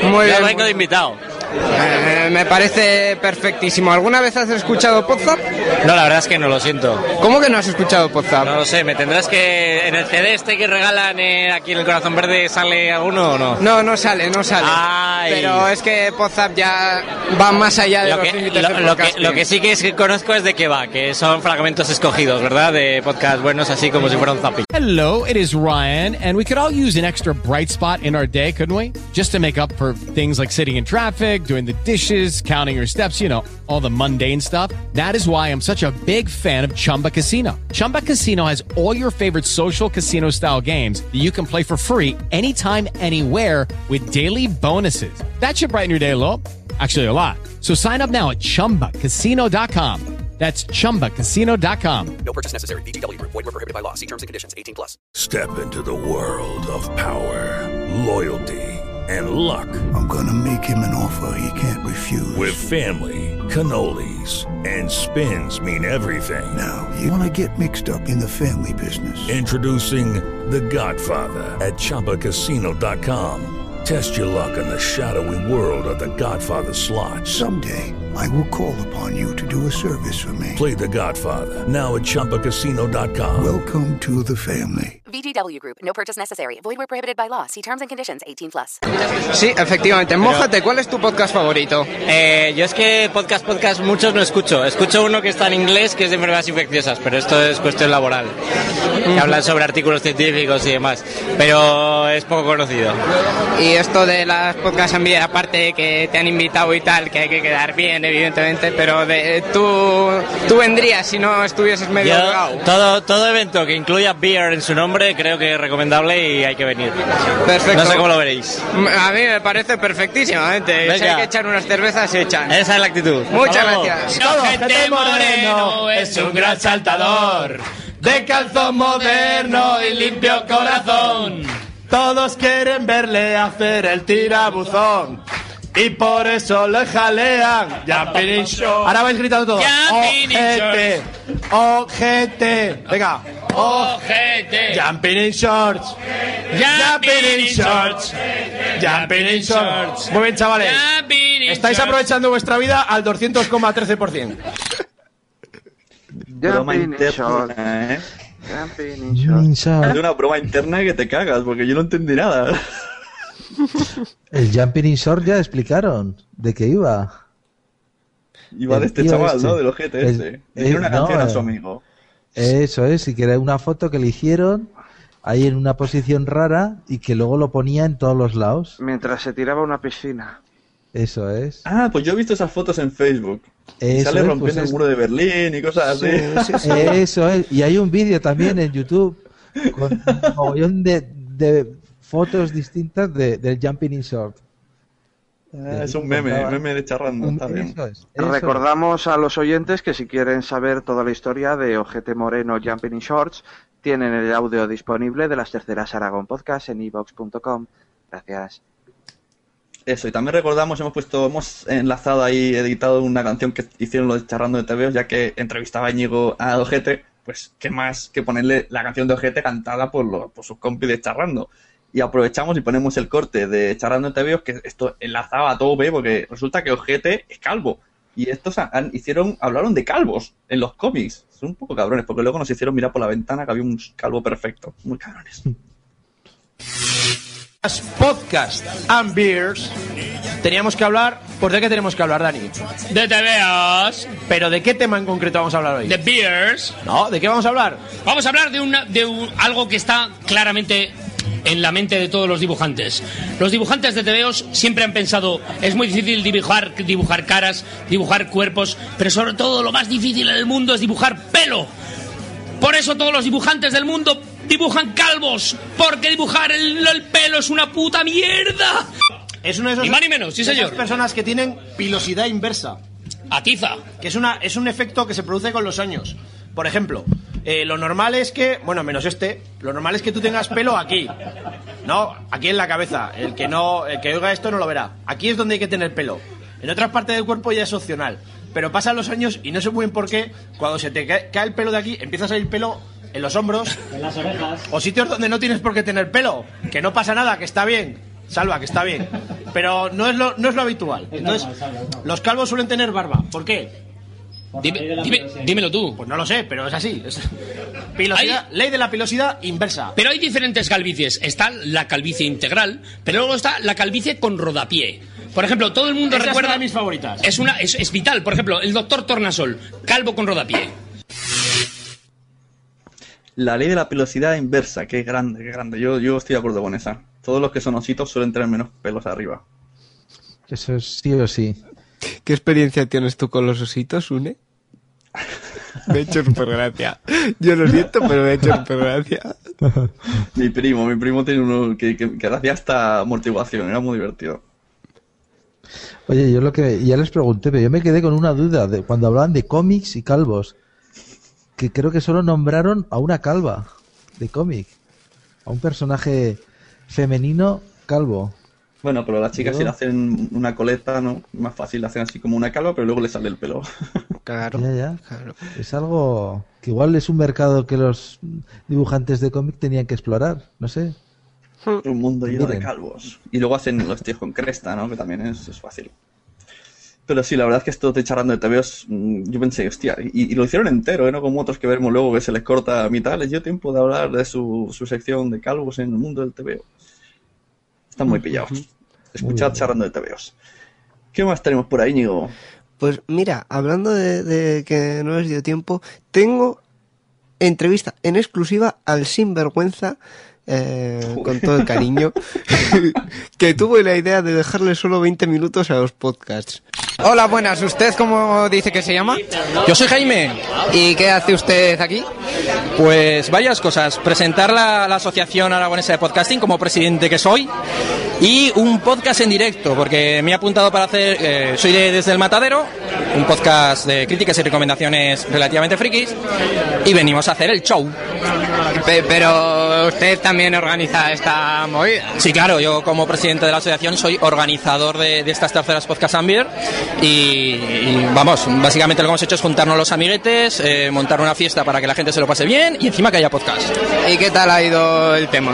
Speaker 7: Muy
Speaker 12: Yo
Speaker 7: bien.
Speaker 12: vengo de invitado.
Speaker 7: Eh, me parece perfectísimo. ¿Alguna vez has escuchado Podzap?
Speaker 12: No, la verdad es que no lo siento.
Speaker 7: ¿Cómo que no has escuchado Podzap?
Speaker 12: No lo sé, me tendrás que... ¿En el CD este que regalan eh, aquí en el Corazón Verde sale alguno o no?
Speaker 7: No, no sale, no sale.
Speaker 12: Ay.
Speaker 7: Pero es que Podzap ya va más allá de
Speaker 12: Lo
Speaker 7: los
Speaker 12: que,
Speaker 7: límites
Speaker 12: lo,
Speaker 7: del
Speaker 12: lo que, lo que sí que, es que conozco es de qué va, que son fragmentos escogidos, ¿verdad? De podcast buenos, así como si fuera un zapping.
Speaker 16: Hello, it is Ryan, and we could all use an extra bright spot in our day, couldn't we? Just to make up for things like sitting in traffic, doing the dishes, counting your steps, you know, all the mundane stuff. That is why I'm such a big fan of Chumba Casino. Chumba Casino has all your favorite social casino style games that you can play for free anytime, anywhere with daily bonuses. That should brighten your day a little. Actually, a lot. So sign up now at chumbacasino.com. That's chumbacasino.com.
Speaker 17: No purchase necessary. VGW Group. Void were prohibited by law. See terms and conditions. 18 plus.
Speaker 18: Step into the world of power, loyalty, and luck.
Speaker 19: I'm gonna make him an offer he can't refuse.
Speaker 18: With family, cannolis, and spins mean everything.
Speaker 19: Now, you wanna get mixed up in the family business.
Speaker 18: Introducing The Godfather at ChumbaCasino.com. Test your luck in the shadowy world of The Godfather slot.
Speaker 19: Someday, I will call upon you to do a service for me.
Speaker 18: Play The Godfather now at ChumbaCasino.com.
Speaker 19: Welcome to the family.
Speaker 20: VGW Group. No purchase necessary. Void where prohibited by law. See terms and conditions. 18 plus.
Speaker 7: Sí, efectivamente. Mójate, ¿cuál es tu podcast favorito?
Speaker 12: Eh, yo es que podcast, podcast, muchos no escucho. Escucho uno que está en inglés, que es de enfermedades infecciosas, pero esto es cuestión laboral. Que hablan sobre artículos científicos y demás. Pero es poco conocido.
Speaker 7: Y esto de las podcasts en vida, aparte de que te han invitado y tal, que hay que quedar bien, evidentemente, pero de, tú, tú vendrías si no estuvieses medio
Speaker 12: Yo,
Speaker 7: drogado.
Speaker 12: todo, todo evento que incluya beer en su nombre creo que es recomendable y hay que venir.
Speaker 7: Perfecto.
Speaker 12: No sé cómo lo veréis.
Speaker 7: A mí me parece perfectísimamente. Si
Speaker 12: Venga.
Speaker 7: hay que echar unas cervezas, se echan.
Speaker 12: Esa es la actitud.
Speaker 7: Muchas
Speaker 12: Vamos.
Speaker 7: gracias.
Speaker 21: Ojete Moreno es un gran saltador de calzón moderno y limpio corazón. Todos quieren verle hacer el tirabuzón. Y por eso le jalean Jumping in shorts. Ahora vais gritando. Jumping in Ojete, ojete. Venga. Ojete. Jumping in shorts. Jumping in shorts. Jumping in shorts. Muy bien, chavales. Estáis aprovechando vuestra vida al 200,13%.
Speaker 3: Broma
Speaker 6: Jumping in
Speaker 3: interna, ¿eh?
Speaker 6: Jumping in shorts.
Speaker 3: Es una broma interna que te cagas, porque yo no entendí nada.
Speaker 5: El Jumping in Short ya explicaron de qué iba.
Speaker 3: Iba de
Speaker 5: El
Speaker 3: este chaval,
Speaker 5: este.
Speaker 3: ¿no? Del ojete
Speaker 5: El-
Speaker 3: este. Le una
Speaker 5: el- no,
Speaker 3: canción a
Speaker 5: eh,
Speaker 3: su amigo.
Speaker 5: Eso es, y que era una foto que le hicieron ahí en una posición rara y que luego lo ponía en todos los lados.
Speaker 6: Mientras se tiraba a una piscina.
Speaker 5: Eso es.
Speaker 3: Ah, pues yo he visto esas fotos en Facebook.
Speaker 5: Eso
Speaker 3: sale
Speaker 5: es,
Speaker 3: rompiendo
Speaker 5: pues
Speaker 3: el
Speaker 5: es-
Speaker 3: muro de Berlín y cosas así.
Speaker 5: Eso es. Y hay un vídeo también en YouTube con un mogollón de, de fotos distintas de, del Jumping in Short.
Speaker 3: Ah, es un meme, meme de charrando.
Speaker 5: Un-
Speaker 3: Está bien.
Speaker 5: eso es, eso
Speaker 6: Recordamos a los oyentes que si quieren saber toda la historia de Ojete Moreno Jumping in Shorts, tienen el audio disponible de las terceras Aragón Podcast en evox.com. Gracias.
Speaker 3: Eso, y también recordamos, hemos puesto, hemos enlazado ahí, editado una canción que hicieron los de Charrando de TVOs, ya que entrevistaba a Íñigo a Ojete, pues qué más que ponerle la canción de Ojete cantada por, los, por sus compis de Charrando. Y aprovechamos y ponemos el corte de Charrando de TVOs, que esto enlazaba a tope, porque resulta que Ojete es calvo. Y estos han- han- hicieron, hablaron de calvos en los cómics. Son un poco cabrones, porque luego nos hicieron mirar por la ventana que había un calvo perfecto. Muy cabrones.
Speaker 21: Podcast and Beers teníamos que hablar. ¿Por de qué tenemos que hablar, Dani?
Speaker 22: De TVOs.
Speaker 21: ¿Pero de qué tema en concreto vamos a hablar hoy?
Speaker 22: De beers.
Speaker 21: No, ¿de qué vamos a hablar?
Speaker 22: Vamos a hablar de, una, de un- algo que está claramente en la mente de todos los dibujantes. Los dibujantes de TVOs siempre han pensado, es muy difícil dibujar, dibujar caras, dibujar cuerpos, pero sobre todo lo más difícil en el mundo es dibujar pelo. Por eso todos los dibujantes del mundo dibujan calvos, porque dibujar el, el pelo es una puta mierda.
Speaker 21: Es uno de esos.
Speaker 22: Ni más ni menos, sí
Speaker 21: esas
Speaker 22: señor.
Speaker 21: personas que tienen pilosidad inversa.
Speaker 22: Atiza.
Speaker 21: Que es, una, es un efecto que se produce con los años. Por ejemplo, eh, lo normal es que, bueno, menos este, lo normal es que tú tengas pelo aquí. No, aquí en la cabeza. El que no, el que oiga esto no lo verá. Aquí es donde hay que tener pelo. En otras partes del cuerpo ya es opcional. Pero pasan los años y no sé muy bien por qué, cuando se te cae, el pelo de aquí, empieza a salir pelo en los hombros.
Speaker 15: En las orejas.
Speaker 21: O sitios donde no tienes por qué tener pelo. Que no pasa nada, que está bien. Salva, que está bien. Pero no es lo, no es lo habitual. Entonces, los calvos suelen tener barba. ¿Por qué?
Speaker 22: Dime- dime- dímelo tú.
Speaker 21: Pues no lo sé, pero es así. Es- Pilosidad- ley de la pilosidad inversa.
Speaker 22: Pero hay diferentes calvicies. Está la calvicie integral, pero luego está la calvicie con rodapié. Por ejemplo, todo el mundo
Speaker 21: Esa es
Speaker 22: recuerda.
Speaker 21: una de mis favoritas.
Speaker 22: Es, una, es, es vital. Por ejemplo, el doctor Tornasol, calvo con rodapié.
Speaker 3: La ley de la pilosidad inversa, qué grande, qué grande. Yo, yo estoy de acuerdo con esa. Todos los que son ositos suelen tener menos pelos arriba.
Speaker 5: Eso es sí o sí.
Speaker 7: ¿Qué experiencia tienes tú con los ositos, Une? Me ha hecho súper gracia. Yo lo siento, pero me ha hecho súper gracia.
Speaker 3: Mi primo, mi primo tiene uno que, que, que hacía hasta amortiguación, era muy divertido.
Speaker 5: Oye, yo lo que ya les pregunté, pero yo me quedé con una duda de cuando hablaban de cómics y calvos, que creo que solo nombraron a una calva de cómic, a un personaje femenino calvo.
Speaker 3: Bueno, pero las chicas
Speaker 5: Yo-
Speaker 3: si le hacen una coleta, ¿no? Más fácil, le hacen así como una calva, pero luego le sale el pelo.
Speaker 7: Claro.
Speaker 5: Ya, ya. Es algo que igual es un mercado que los dibujantes de cómic tenían que explorar, no sé.
Speaker 3: Un mundo lleno de calvos. Y luego hacen los tíos con cresta, ¿no? Que también es, es fácil. Pero sí, la verdad es que esto de charlando de TVOs, mm, yo pensé, hostia, y, y lo hicieron entero, ¿eh? No como otros que veremos luego que se les corta a mitad. Les dio tiempo de hablar de su, su sección de calvos en el mundo del TVO. Están muy pillados. Escuchad charlando de TVOs. ¿Qué más tenemos por ahí, Ñigo?
Speaker 7: Pues mira, hablando de, de que no les dio tiempo, tengo entrevista en exclusiva al sinvergüenza, eh, con todo el cariño, que tuvo la idea de dejarle solo 20 minutos a los podcasts.
Speaker 23: Hola, buenas. ¿Usted cómo dice que se llama?
Speaker 24: Yo soy Jaime.
Speaker 23: ¿Y qué hace usted aquí?
Speaker 24: Pues varias cosas. Presentar la, la Asociación Aragonesa de Podcasting como presidente que soy y un podcast en directo, porque me he apuntado para hacer, eh, soy de Desde el Matadero, un podcast de críticas y recomendaciones relativamente frikis, y venimos a hacer el show.
Speaker 23: Pe- pero usted también organiza esta movida.
Speaker 24: Sí, claro, yo como presidente de la asociación soy organizador de, de estas terceras Podcast and Beer y, y, vamos, básicamente lo que hemos hecho es juntarnos los amiguetes, eh, montar una fiesta para que la gente se lo pase bien y encima que haya podcast.
Speaker 23: ¿Y qué tal ha ido el tema?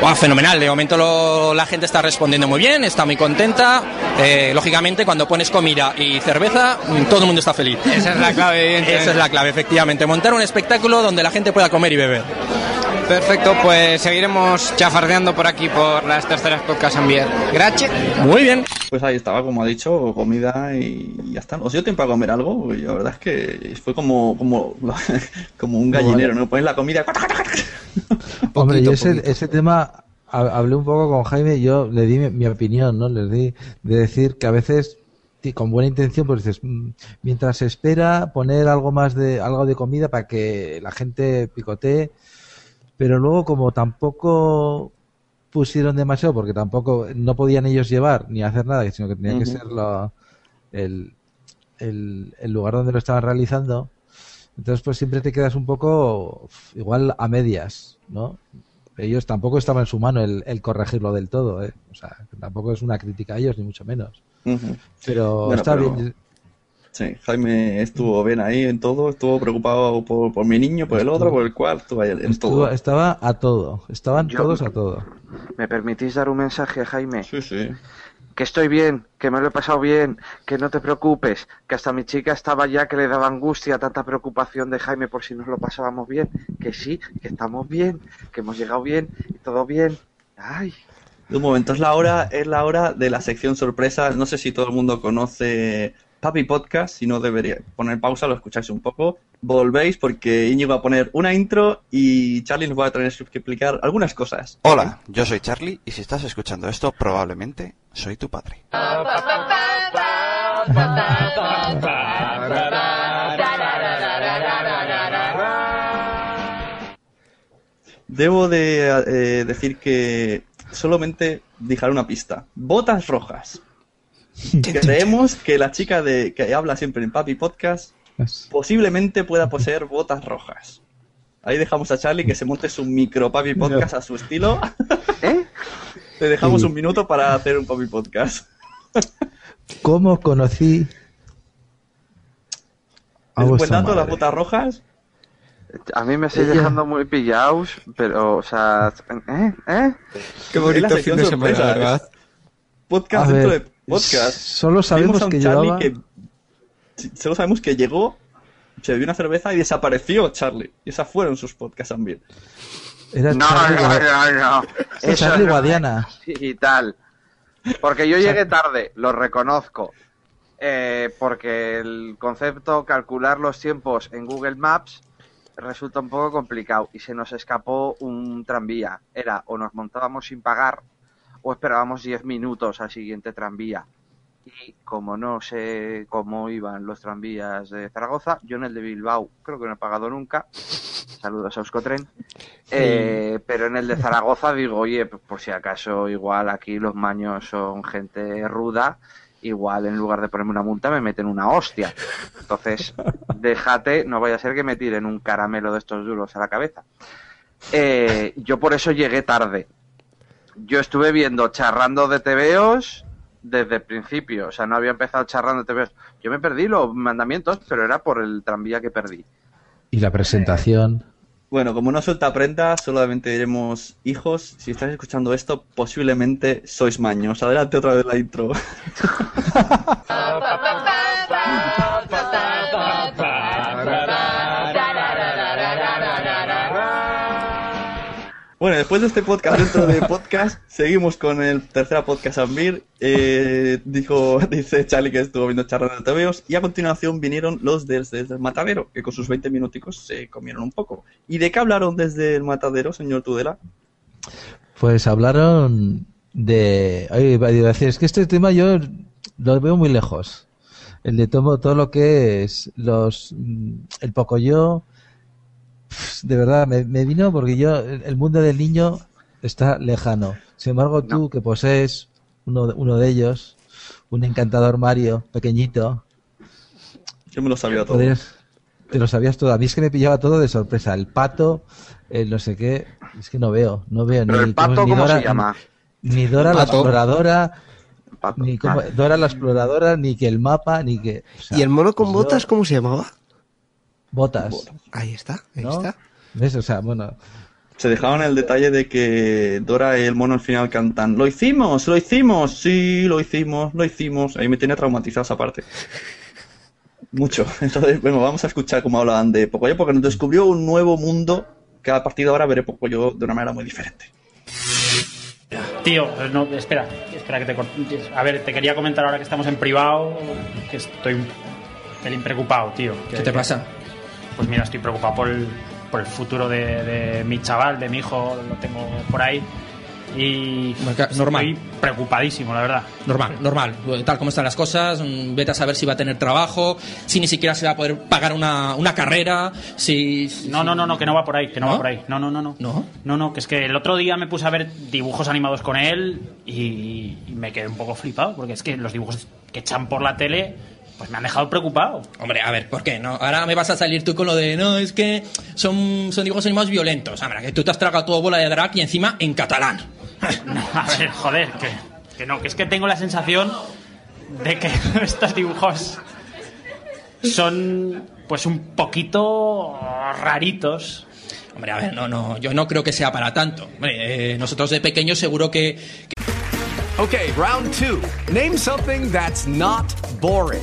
Speaker 24: Buah, fenomenal, de momento lo- la gente está respondiendo muy bien, está muy contenta. Eh, lógicamente, cuando pones comida y cerveza, mm, todo el mundo está feliz.
Speaker 23: Esa es la clave.
Speaker 24: Esa es la clave, efectivamente. Montar un espectáculo donde la gente pueda comer y beber.
Speaker 23: Perfecto, pues seguiremos chafardeando por aquí por las terceras podcast Ambier. Gracias.
Speaker 24: Muy bien.
Speaker 3: Pues ahí estaba, como ha dicho, comida y ya está. ¿Os dio tiempo a comer algo? Y la verdad es que fue como, como, como un gallinero, ¿no? Pones la comida.
Speaker 5: Hombre, yo ese, tema ha- hablé un poco con Jaime y yo le di mi, mi opinión, ¿no? Les di de decir que a veces con buena intención pues dices, "Mm, mientras se espera poner algo más de algo de comida para que la gente picotee, pero luego como tampoco pusieron demasiado porque tampoco no podían ellos llevar ni hacer nada, sino que tenía que ser lo- el, el, el lugar donde lo estaban realizando. Entonces, pues siempre te quedas un poco igual a medias, ¿no? Ellos tampoco estaba en su mano el, el corregirlo del todo, ¿eh? O sea, tampoco es una crítica a ellos, ni mucho menos. Pero
Speaker 3: Bueno,
Speaker 5: está
Speaker 3: pero-
Speaker 5: bien.
Speaker 3: Sí, Jaime estuvo bien ahí en todo, estuvo preocupado por, por mi niño, por el otro, por el ahí en
Speaker 5: Estuvo-
Speaker 3: todo.
Speaker 5: estaba a todo, estaban
Speaker 6: Yo-
Speaker 5: todos a todo.
Speaker 6: ¿Me permitís dar un mensaje, Jaime?
Speaker 3: Sí, sí.
Speaker 6: Que estoy bien, que me lo he pasado bien, que no te preocupes, que hasta mi chica estaba ya que le daba angustia tanta preocupación de Jaime por si nos lo pasábamos bien. Que sí, que estamos bien, que hemos llegado bien y todo bien. Ay,
Speaker 3: Un momento, es la hora, es la hora de la sección sorpresa. No sé si todo el mundo conoce Papi Podcast, si no debería poner pausa, lo escucháis un poco. Volvéis porque Íñigo va a poner una intro y Charlie nos va a tener que explicar algunas cosas.
Speaker 25: Hola, yo soy Charlie y si estás escuchando esto, probablemente soy tu padre.
Speaker 3: Debo de eh, decir que solamente dejar una pista. Botas rojas. Creemos que la chica de que habla siempre en Papi Podcast posiblemente pueda poseer botas rojas. Ahí dejamos a Charlie que se monte su micro Papi Podcast a su estilo.
Speaker 6: ¿Eh?
Speaker 3: Te dejamos un minuto para hacer un Papi Podcast.
Speaker 5: ¿Cómo conocí a
Speaker 3: ¿Es buen
Speaker 5: vuestra
Speaker 3: dato las botas rojas?
Speaker 6: A mí me
Speaker 5: Ella-
Speaker 6: dejando muy pillados, pero, o sea, ¿eh? ¿eh?
Speaker 7: Qué bonito fin de semana, ¿verdad?
Speaker 3: Podcast
Speaker 5: A
Speaker 3: dentro
Speaker 5: ver,
Speaker 3: de podcast.
Speaker 5: solo sabemos
Speaker 3: Vimos a un
Speaker 5: que
Speaker 3: Charlie
Speaker 5: llevaba-
Speaker 3: que- sí, Solo sabemos que llegó, se bebió una cerveza y desapareció Charlie. Y esas fueron sus podcasts también.
Speaker 5: Era
Speaker 6: No,
Speaker 5: Charlie,
Speaker 6: no, no, no. Eso
Speaker 5: Charlie
Speaker 6: no.
Speaker 5: Guadiana.
Speaker 6: y tal. Porque yo llegué tarde, lo reconozco. Eh, porque el concepto calcular los tiempos en Google Maps resulta un poco complicado y se nos escapó un tranvía. Era o nos montábamos sin pagar o esperábamos 10 minutos al siguiente tranvía. Y como no sé cómo iban los tranvías de Zaragoza, yo en el de Bilbao creo que no he pagado nunca. Saludos a Euskotren. Eh, pero en el de Zaragoza digo, oye, pues por si acaso igual aquí los maños son gente ruda, igual en lugar de ponerme una multa me meten una hostia. Entonces, déjate, no vaya a ser que me tiren un caramelo de estos duros a la cabeza. Eh, yo por eso llegué tarde. Yo estuve viendo charrando de TVOs desde el principio, o sea, no había empezado charrando de TVOs. Yo me perdí los mandamientos, pero era por el tranvía que perdí.
Speaker 5: Y la presentación.
Speaker 3: Bueno, como no suelta prenda, solamente diremos hijos. Si estáis escuchando esto, posiblemente sois maños. Adelante otra vez la intro. Bueno, después de este podcast dentro de podcast, seguimos con el tercer podcast Ambir. Eh, dijo, dice Charlie que estuvo viendo charlas de TVOs y a continuación vinieron los desde el matadero, que con sus 20 minuticos se comieron un poco. ¿Y de qué hablaron desde el matadero, señor Tudela?
Speaker 5: Pues hablaron de. Ay, decir, es que este tema yo lo veo muy lejos. El de todo, todo lo que es los el Pocoyo. De verdad, me, me vino porque yo, el mundo del niño está lejano. Sin embargo, tú que posees uno, de- uno de ellos, un encantador Mario pequeñito,
Speaker 3: Yo me lo sabía todo.
Speaker 5: podrías- te lo sabías todo. A mí es que me pillaba todo de sorpresa. El pato, el no sé qué, es que no veo, no veo
Speaker 6: Pero
Speaker 5: ni
Speaker 6: el pato,
Speaker 5: ni
Speaker 6: ¿cómo
Speaker 5: Dora-
Speaker 6: se llama?
Speaker 5: Ni Dora la
Speaker 7: Pato.
Speaker 5: exploradora, ni cómo-
Speaker 6: Ah.
Speaker 5: Dora la exploradora, ni que el mapa, ni que. o sea,
Speaker 7: ¿Y el mono con
Speaker 5: yo-
Speaker 7: botas cómo se llamaba?
Speaker 5: Botas.
Speaker 7: Ahí está, ahí
Speaker 5: ¿no?
Speaker 7: está.
Speaker 5: ¿Ves? O sea, bueno.
Speaker 3: Se dejaban el detalle de que Dora y el mono al final cantan ¡Lo hicimos! ¡Lo hicimos! Sí, lo hicimos, lo hicimos. Ahí me tenía traumatizado esa parte. Mucho. Entonces, bueno, vamos a escuchar cómo hablaban de Pocoyo porque nos descubrió un nuevo mundo que a partir de ahora veré Pocoyo de una manera muy diferente.
Speaker 14: Tío, no, espera, espera que te cort- A ver, te quería comentar ahora que estamos en privado, que estoy un pelín preocupado, tío. Que-
Speaker 11: ¿Qué te pasa?
Speaker 14: Pues mira, estoy preocupado por el, por el futuro de, de mi chaval, de mi hijo, lo tengo por ahí. Y
Speaker 11: normal.
Speaker 14: estoy preocupadísimo, la verdad.
Speaker 11: Normal, normal. Tal como están las cosas, mm, vete a saber si va a tener trabajo, si ni siquiera se va a poder pagar una, una carrera, si...
Speaker 14: No, no, no, no, que no va por ahí, que no,
Speaker 11: ¿No?
Speaker 14: va por ahí. No, no, no, no.
Speaker 11: ¿No?
Speaker 14: No, no, que es que el otro día me puse a ver dibujos animados con él y, y me quedé un poco flipado, porque es que los dibujos que echan por la tele, pues me han dejado preocupado.
Speaker 11: Hombre, a ver, ¿por qué? No, ahora me vas a salir tú con lo de, no, es que son, son dibujos animados violentos. Hombre, que tú te has tragado todo bola de drag y encima en catalán.
Speaker 14: A ver, joder, que, que no, que es que tengo la sensación de que estos dibujos son pues un poquito raritos.
Speaker 11: Hombre, a ver, no, no, yo no creo que sea para tanto. Hombre, eh, nosotros de pequeños seguro que,
Speaker 26: Okay, round two. Name something that's not boring.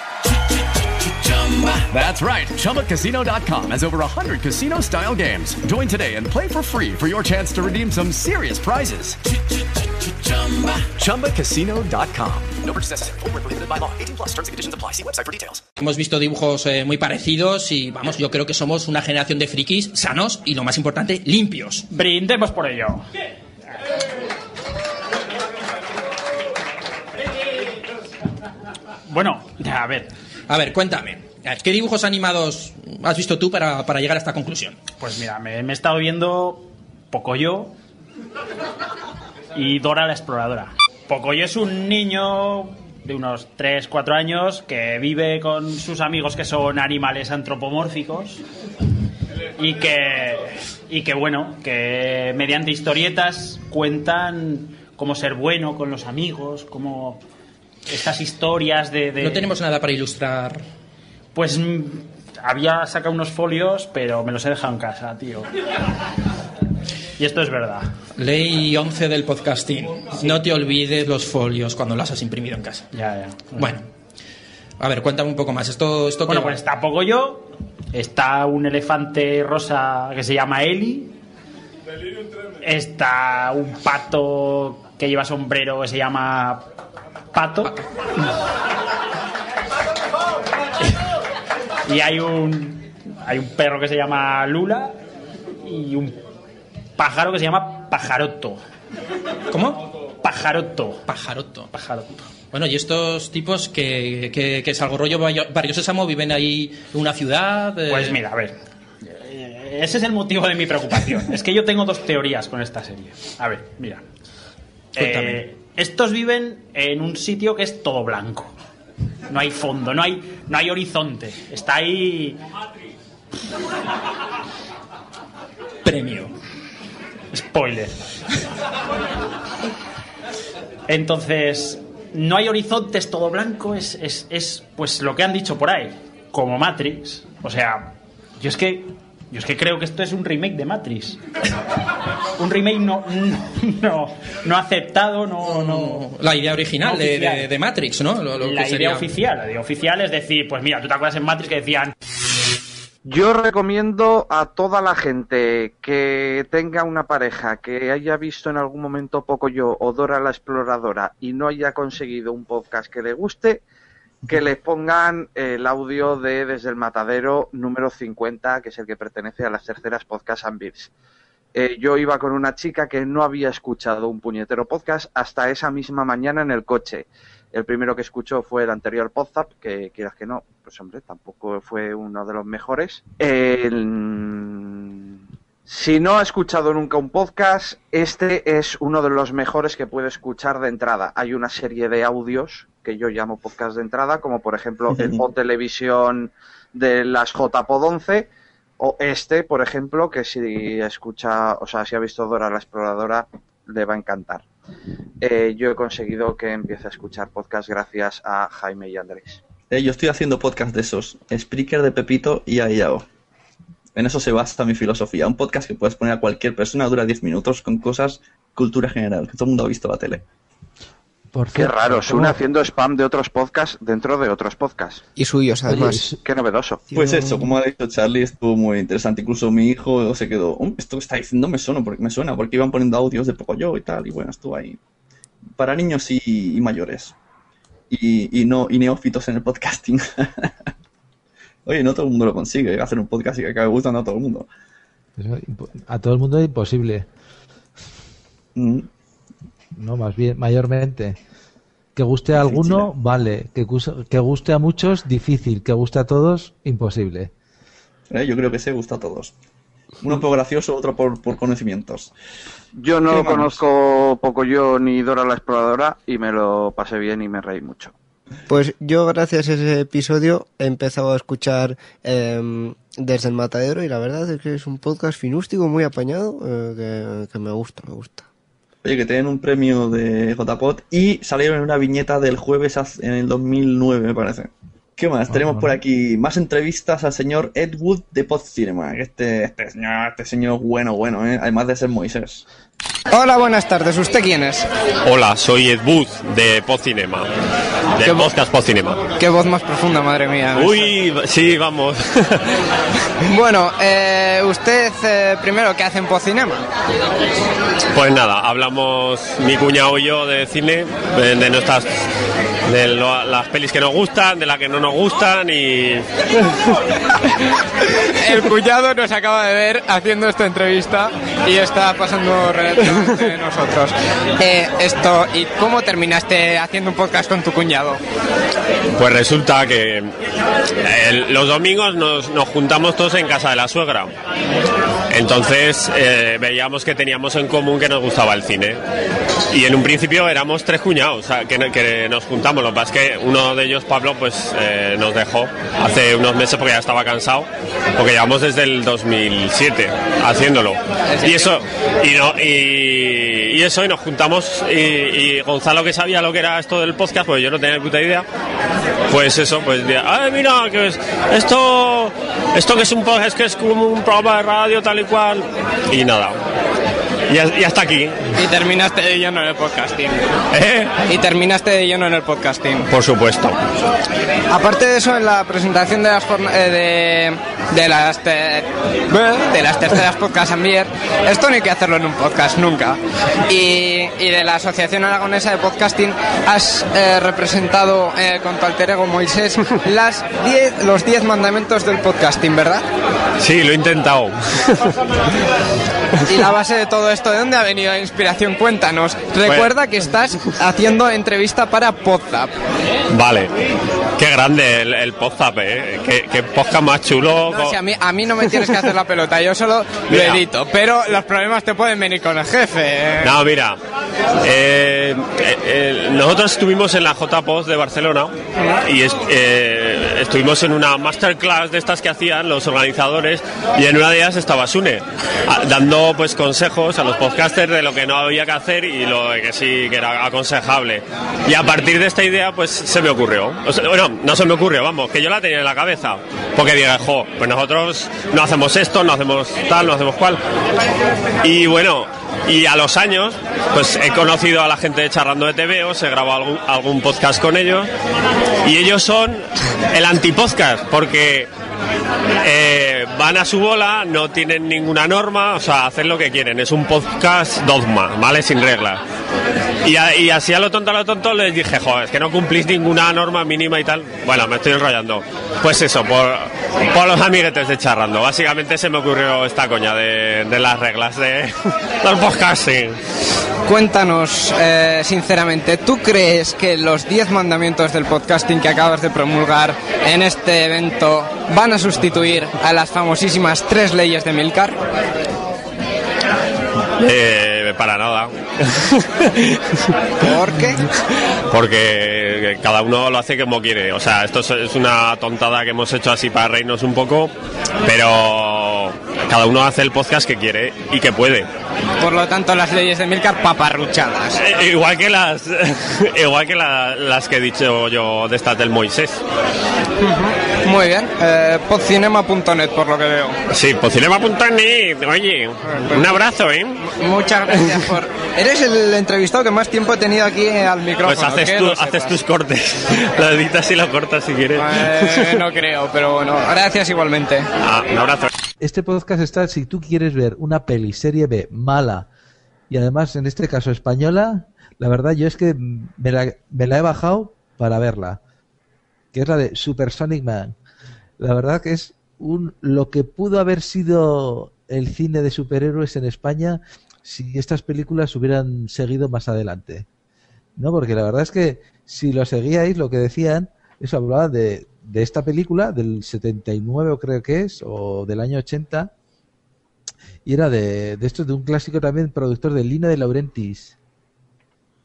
Speaker 26: That's right. ChumbaCasino.com has over 100 casino style games. Join today and play for free for your chance to redeem some serious prizes. ChumbaCasino.com.
Speaker 17: No purchase necessary. Void where prohibited by law. 18 plus terms and conditions apply. See website for details.
Speaker 11: Hemos visto dibujos eh, muy parecidos y vamos, yo creo que somos una generación de frikis sanos y lo más importante, limpios.
Speaker 14: Brindemos por ello. Bueno, a ver.
Speaker 11: A ver, cuéntame. ¿Qué dibujos animados has visto tú para, para llegar a esta conclusión?
Speaker 14: Pues mira, me, me he estado viendo Pocoyo y Dora la Exploradora. Pocoyo es un niño de unos 3, 4 años que vive con sus amigos que son animales antropomórficos y que, y que bueno, que mediante historietas cuentan cómo ser bueno con los amigos, cómo estas historias de... de-
Speaker 11: No tenemos nada para ilustrar.
Speaker 14: Pues mm, había sacado unos folios, pero me los he dejado en casa, tío. Y esto es verdad.
Speaker 11: Ley 11 del podcasting. No te olvides los folios cuando los has imprimido en casa.
Speaker 14: Ya, ya.
Speaker 11: Bueno. A ver, cuéntame un poco más. Esto, esto
Speaker 14: Bueno, pues está poco yo. Está un elefante rosa que se llama Eli. Está un pato que lleva sombrero que se llama Pato. Y hay un hay un perro que se llama Lula y un pájaro que se llama Pajaroto.
Speaker 11: ¿Cómo?
Speaker 14: Pajaroto.
Speaker 11: Pajaroto.
Speaker 14: Pajaroto.
Speaker 11: Bueno, y estos tipos que, que, que es algo rollo Barrio Sésamo, viven ahí en una ciudad. eh,
Speaker 14: Pues mira, a ver. Eh, Ese es el motivo de mi preocupación. es que yo tengo dos teorías con esta serie. A ver, mira.
Speaker 11: Cuéntame.
Speaker 14: Eh, estos viven en un sitio que es todo blanco. No hay fondo, no hay, no hay horizonte. Está ahí.
Speaker 11: Premio.
Speaker 14: Spoiler. Entonces, no hay horizontes, todo blanco, es, es, es pues lo que han dicho por ahí, como Matrix. O sea, yo es que yo es que creo que esto es un remake de Matrix. Un remake no no, no aceptado, no, no
Speaker 11: La idea original
Speaker 14: no
Speaker 11: de, de- de Matrix, ¿no? Lo- lo
Speaker 14: la
Speaker 11: que
Speaker 14: idea
Speaker 11: sería-
Speaker 14: oficial, la idea oficial es decir, pues mira, tú te acuerdas en Matrix que decían
Speaker 6: Yo recomiendo a toda la gente que tenga una pareja que haya visto en algún momento poco yo o Dora la Exploradora y no haya conseguido un podcast que le guste, que le pongan el audio de Desde el Matadero número 50, que es el que pertenece a las terceras podcast and. Eh, yo iba con una chica que no había escuchado un puñetero podcast hasta esa misma mañana en el coche. El primero que escuchó fue el anterior Podzap, que quieras que no, pues hombre, tampoco fue uno de los mejores. El- Si no ha escuchado nunca un podcast, este es uno de los mejores que puede escuchar de entrada. Hay una serie de audios que yo llamo podcast de entrada, como por ejemplo el O Televisión de las JPod 11, o este, por ejemplo, que si escucha, o sea, si ha visto Dora la Exploradora, le va a encantar. Eh, yo he conseguido que empiece a escuchar podcast gracias a Jaime y Andrés.
Speaker 3: Eh, yo estoy haciendo podcast de esos. Spreaker de Pepito y Ayao. En eso se basa mi filosofía. Un podcast que puedes poner a cualquier persona, dura 10 minutos con cosas, cultura general, que todo el mundo ha visto la tele.
Speaker 5: Por
Speaker 6: Qué
Speaker 5: cierto,
Speaker 6: raro,
Speaker 5: ¿cómo-
Speaker 6: Sune haciendo spam de otros podcasts dentro de otros podcasts.
Speaker 7: Y suyos, además.
Speaker 5: Oye,
Speaker 6: Qué novedoso.
Speaker 3: Pues eso, como ha dicho Charlie, estuvo muy interesante. Incluso mi hijo se quedó, "Oh, esto que está diciendo me suena, porque me suena, porque iban poniendo audios de poco yo y tal, y bueno, estuvo ahí. Para niños y, y mayores. Y, y no, y neófitos en el podcasting. Oye, no todo el mundo lo consigue, hacer un podcast y que acabe gustando a todo el mundo.
Speaker 5: A todo el mundo es imposible.
Speaker 3: Mm.
Speaker 5: No, más bien, mayormente. Que guste a alguno, vale. Que, que guste a muchos, difícil. Que guste a todos, imposible.
Speaker 3: Eh, Yo creo que se gusta a todos. Uno por gracioso, otro por, por conocimientos.
Speaker 6: Yo
Speaker 3: ¿Qué
Speaker 6: no
Speaker 3: vamos?
Speaker 6: conozco poco yo ni Dora la Exploradora y me lo pasé bien y me reí mucho.
Speaker 7: Pues yo, gracias a ese episodio, he empezado a escuchar em, desde el matadero y la verdad es que es un podcast finústico, muy apañado, eh, que, que me gusta, me gusta.
Speaker 3: Oye, que tienen un premio de JPod y salieron en una viñeta del jueves en el 2009, me parece. ¿Qué más? Tenemos por aquí más entrevistas al señor Ed Wood de Pod Cinema. Este, este señor, este señor bueno, bueno, ¿eh? además de ser Moisés.
Speaker 23: Hola, buenas tardes. ¿Usted quién es?
Speaker 10: Hola, soy Ed Booth de Podcinema. De Podcast Podcinema.
Speaker 23: Qué voz más profunda, madre mía.
Speaker 10: Uy, sí, vamos.
Speaker 23: Bueno, eh, usted eh, primero, ¿qué hace en Podcinema?
Speaker 10: Pues nada, hablamos mi cuñado y yo de cine, de, de nuestras de lo- las pelis que nos gustan, de las que no nos gustan y
Speaker 27: El cuñado nos acaba de ver haciendo esta entrevista y está pasando relativamente de nosotros.
Speaker 23: Eh, esto, ¿y cómo terminaste haciendo un podcast con tu cuñado?
Speaker 10: pues resulta que los domingos nos, nos juntamos todos en casa de la suegra. Entonces eh, veíamos que teníamos en común que nos gustaba el cine. Y en un principio éramos tres cuñados que, que nos juntamos. Lo que pasa es que uno de ellos, Pablo, pues eh, nos dejó hace unos meses porque ya estaba cansado. Porque llevamos desde el 2007 haciéndolo. Y eso, y, no, y, y eso, y nos juntamos. Y, y Gonzalo, que sabía lo que era esto del podcast, pues yo no tenía ni puta idea. Pues eso, pues decía, ay, mira, que es, esto, esto que es un podcast, que es como un programa de radio, tal y cual. Y nada. Y, a- y hasta aquí.
Speaker 27: Y terminaste de lleno en el podcasting. Y terminaste de lleno en el podcasting.
Speaker 10: Por supuesto.
Speaker 23: Aparte de eso, en la presentación de las eh, de, de las te- de las terceras podcast Ambier, esto no hay que hacerlo en un podcast nunca. Y, y de la Asociación Aragonesa de Podcasting has eh, representado eh, con tu alter ego Moisés las diez- los 10 mandamientos del podcasting, ¿verdad?
Speaker 10: Sí, lo he intentado.
Speaker 23: Y la base de todo esto, ¿de dónde ha venido la inspiración? Cuéntanos. Recuerda que estás haciendo entrevista para Podzap.
Speaker 10: Vale. Qué grande el, el Podzap, ¿eh? Qué, qué podcast más chulo.
Speaker 23: No, si a, mí, a mí no me tienes que hacer la pelota, yo solo lo
Speaker 10: Mira.
Speaker 23: edito. Pero los problemas te pueden venir con el jefe. ¿eh?
Speaker 10: No, mira, eh, eh, nosotros estuvimos en la JPOZ de Barcelona y es- estuvimos en una masterclass de estas que hacían los organizadores y en una de ellas estaba Sune dando pues consejos a los podcasters de lo que no había que hacer y lo que sí que era aconsejable. Y a partir de esta idea pues se me ocurrió. Bueno, no se me ocurrió, vamos, que yo la tenía en la cabeza. Porque dije, pues nosotros no hacemos esto, no hacemos tal, no hacemos cual. Y bueno, y a los años, pues he conocido a la gente de Charrando de TVO, he grabado algún, algún podcast con ellos, y ellos son el antipodcast, porque eh, van a su bola, no tienen ninguna norma, o sea, hacen lo que quieren, es un podcast dogma, ¿vale? Sin reglas. Y, a- y así a lo tonto, a lo tonto les dije, joder, es que no cumplís ninguna norma mínima y tal. Bueno, me estoy enrollando. Pues eso, por, por los amiguetes de charrando. Básicamente se me ocurrió esta coña de, de las reglas de, del podcasting.
Speaker 23: Cuéntanos, eh, sinceramente, ¿tú crees que los 10 mandamientos del podcasting que acabas de promulgar en este evento van a sustituir a las famosísimas tres leyes de Milcar?
Speaker 10: Eh, para nada.
Speaker 23: ¿Por qué?
Speaker 10: Porque cada uno lo hace como quiere. O sea, esto es- es una tontada que hemos hecho así para reírnos un poco, pero cada uno hace el podcast que quiere y que puede.
Speaker 23: Por lo tanto, las leyes de Milcar paparruchadas.
Speaker 10: Eh, igual que las igual que la- las que he dicho yo de estas del Moisés.
Speaker 23: Muy bien, eh, podcinema.net por lo que veo.
Speaker 10: Sí, podcinema.net. Oye, un abrazo, ¿eh?
Speaker 23: Muchas gracias por... Eres el entrevistado que más tiempo he tenido aquí al micrófono.
Speaker 10: Pues haces, tú- haces tus cortes. Lo editas y lo cortas si quieres.
Speaker 23: Eh, no creo, pero bueno, gracias igualmente.
Speaker 10: Ah, un abrazo.
Speaker 5: Este podcast está, si tú quieres ver una peli, serie B, mala, y además en este caso española, la verdad yo es que me la, me la he bajado para verla, que es la de Supersonic Man. La verdad que es un lo que pudo haber sido el cine de superhéroes en España si estas películas hubieran seguido más adelante. ¿No? Porque la verdad es que si lo seguíais, lo que decían, eso hablaba de, de esta película, del 79 o creo que es, o del año 80, y era de, de esto, de un clásico también, productor de Lino de Laurentiis.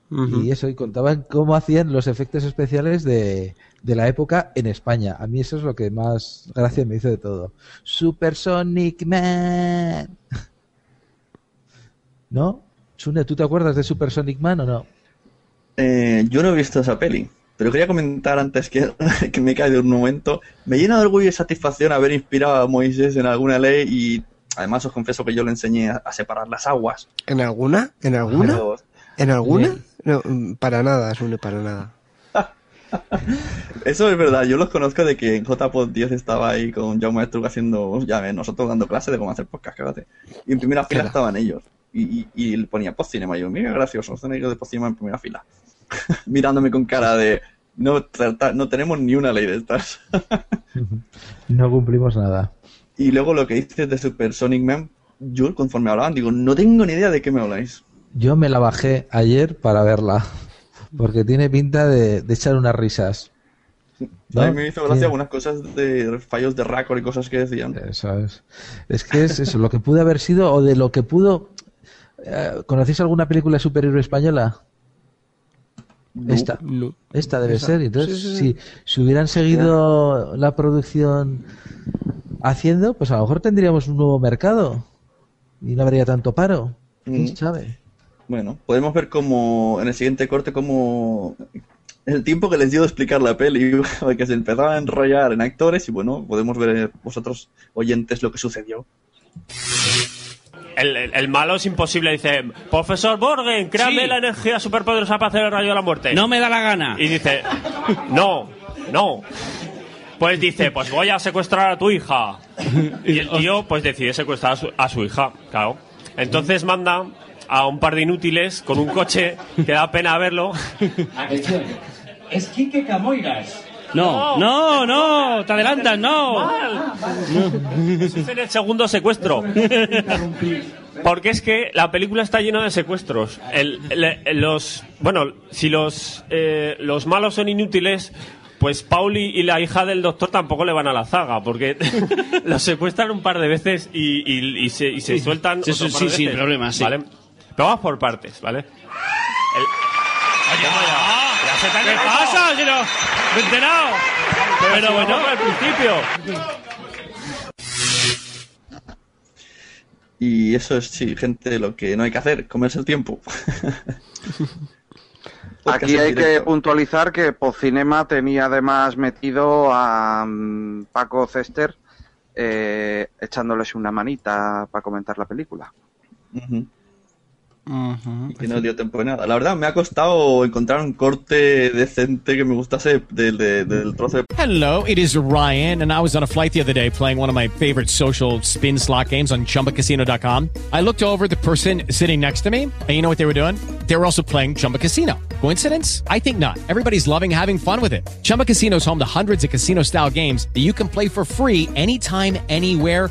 Speaker 5: Y eso, y contaban cómo hacían los efectos especiales de, de la época en España. A mí eso es lo que más gracia me hizo de todo. Supersonic Man. ¿No? Sune, ¿tú te acuerdas de Supersonic Man o no?
Speaker 3: Eh, yo no he visto esa peli, pero quería comentar antes que, que me he caído un momento. Me llena de orgullo y satisfacción haber inspirado a Moisés en alguna ley y además os confieso que yo le enseñé a, a separar las aguas.
Speaker 7: ¿En alguna? ¿En alguna?
Speaker 3: Pero-
Speaker 7: ¿En alguna?
Speaker 3: Bien.
Speaker 7: No, mm, para nada, Sune, para nada.
Speaker 3: Eso es verdad, yo los conozco de que en JPod 10 estaba ahí con Jaume Maestro haciendo, ya ves, nosotros dando clases de cómo hacer podcast, cágate. Y en primera fila
Speaker 7: Claro.
Speaker 3: estaban ellos. Y, y, y ponía postcinema. Y yo, mira, gracioso, están ellos de postcinema en primera fila. Mirándome con cara de, no, trata- no tenemos ni una ley de estas.
Speaker 5: No cumplimos nada.
Speaker 3: y luego lo que dices de Super Sonic Man, yo conforme hablaban, digo, no tengo ni idea de qué me habláis.
Speaker 5: Yo me la bajé ayer para verla. Porque tiene pinta de, de echar unas risas.
Speaker 3: A mí me hizo gracia
Speaker 5: Sí.
Speaker 3: algunas cosas de fallos de récord y cosas que decían.
Speaker 5: Eso es. Es que es eso, lo que pudo haber sido o de lo que pudo. Eh, ¿Conocéis alguna película de superhéroe española? Esta. Esta debe
Speaker 7: Esa.
Speaker 5: ser. Entonces,
Speaker 7: Sí, sí, sí.
Speaker 5: si, si hubieran seguido la producción haciendo, pues a lo mejor tendríamos un nuevo mercado. Y no habría tanto paro. ¿Quién
Speaker 3: Mm.
Speaker 5: sabe?
Speaker 3: Bueno, podemos ver como en el siguiente corte como el tiempo que les dio de explicar la peli, que se empezaba a enrollar en actores y bueno, podemos ver vosotros oyentes lo que sucedió.
Speaker 10: El, el- malo es imposible, dice, profesor Borgen, créame
Speaker 28: Sí.
Speaker 10: la energía superpoderosa para hacer el rayo de la muerte.
Speaker 28: No me da la gana.
Speaker 10: Y dice, no, no. Pues dice, pues voy a secuestrar a tu hija. Y el tío pues decide secuestrar a su, a su hija, claro. Entonces manda a un par de inútiles con un coche que da pena verlo.
Speaker 28: Atención. Es Quique Camoiras. No, no, no, te adelantas, no.
Speaker 10: Eso es en el segundo secuestro. Porque es que la película está llena de secuestros. El- el- los, bueno, si los, eh, los malos son inútiles, pues Pauli y la hija del doctor tampoco le van a la zaga, porque los secuestran un par de veces y, y- y se, y se
Speaker 28: Sí.
Speaker 10: sueltan.
Speaker 28: Sí,
Speaker 10: otro
Speaker 28: sí,
Speaker 10: par
Speaker 28: sí,
Speaker 10: de
Speaker 28: sin
Speaker 10: veces,
Speaker 28: problema, sí.
Speaker 10: ¿vale? Pero vamos por partes, ¿vale? El- Ya se te ha
Speaker 28: ¿Qué pasa? Me he enterado.
Speaker 10: Pero,
Speaker 28: bueno.
Speaker 10: al principio.
Speaker 3: Y eso es, sí, gente, lo que no hay que hacer, comerse el tiempo.
Speaker 6: Aquí hay que puntualizar que Pocinema tenía además metido a mm, Paco Cester eh, echándoles una manita para comentar la película.
Speaker 3: Ujú. Y que no dio tiempo de nada. La verdad, me ha costado encontrar un corte decente que me gustase del, de- del trozo de
Speaker 29: Hello, it is Ryan, and I was on a flight the other day playing one of my favorite social spin slot games on chumbacasino.com. I looked over the person sitting next to me, and you know what they were doing? They were also playing Chumba Casino. Coincidence? I think not. Everybody's loving having fun with it. Chumba Casino is home to hundreds of casino style games that you can play for free anytime, anywhere,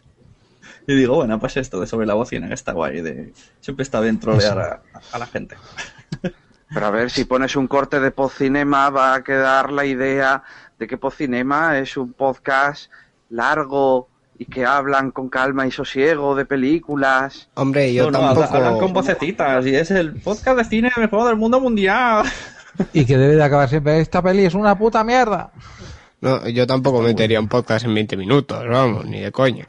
Speaker 3: y digo, bueno, pues esto de sobre la bocina, que está guay. De... Siempre está bien trolear a, a la gente.
Speaker 6: Pero a ver, si pones un corte de Pocinema va a quedar la idea de que Pocinema es un podcast largo y que hablan con calma y sosiego de películas.
Speaker 7: Hombre, yo
Speaker 3: No, no,
Speaker 7: tampoco.
Speaker 3: hablan con vocecitas y es el podcast de cine mejor del mundo mundial.
Speaker 5: Y que debe de acabar siempre. Esta peli es una puta mierda.
Speaker 7: No, yo tampoco metería un podcast en 20 minutos, vamos, ni de coña.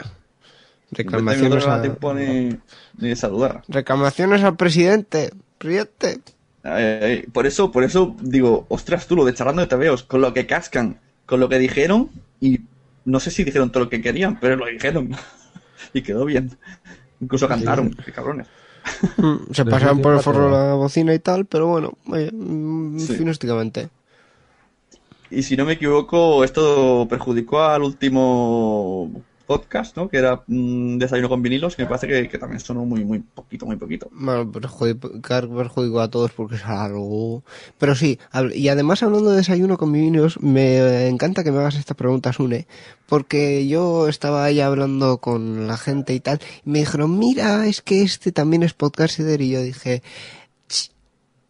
Speaker 7: Reclamaciones, a-
Speaker 3: tiempo ni, ni de saludar.
Speaker 7: reclamaciones al presidente. Presidente.
Speaker 3: Ay, ay, ay. Por eso, por eso digo, ostras, tú lo de charlando de TVOs, con lo que cascan, con lo que dijeron, y no sé si dijeron todo lo que querían, pero lo dijeron. y quedó bien. Incluso cantaron, qué cabrones.
Speaker 7: Mm, Se pasaron por el forro la bocina y tal, pero bueno, oye, mm,
Speaker 3: Sí.
Speaker 7: finústicamente.
Speaker 3: Y si no me equivoco, esto perjudicó al último podcast, ¿no? Que era mm, Desayuno con vinilos, que me parece que, también sonó muy, muy poquito, muy poquito.
Speaker 7: Bueno, perjudicó a todos porque es algo. Pero sí, y además hablando de desayuno con vinilos, me encanta que me hagas esta pregunta, Sune, porque yo estaba ahí hablando con la gente y tal, y me dijeron, mira, es que este también es podcaster, y yo dije, "Ch,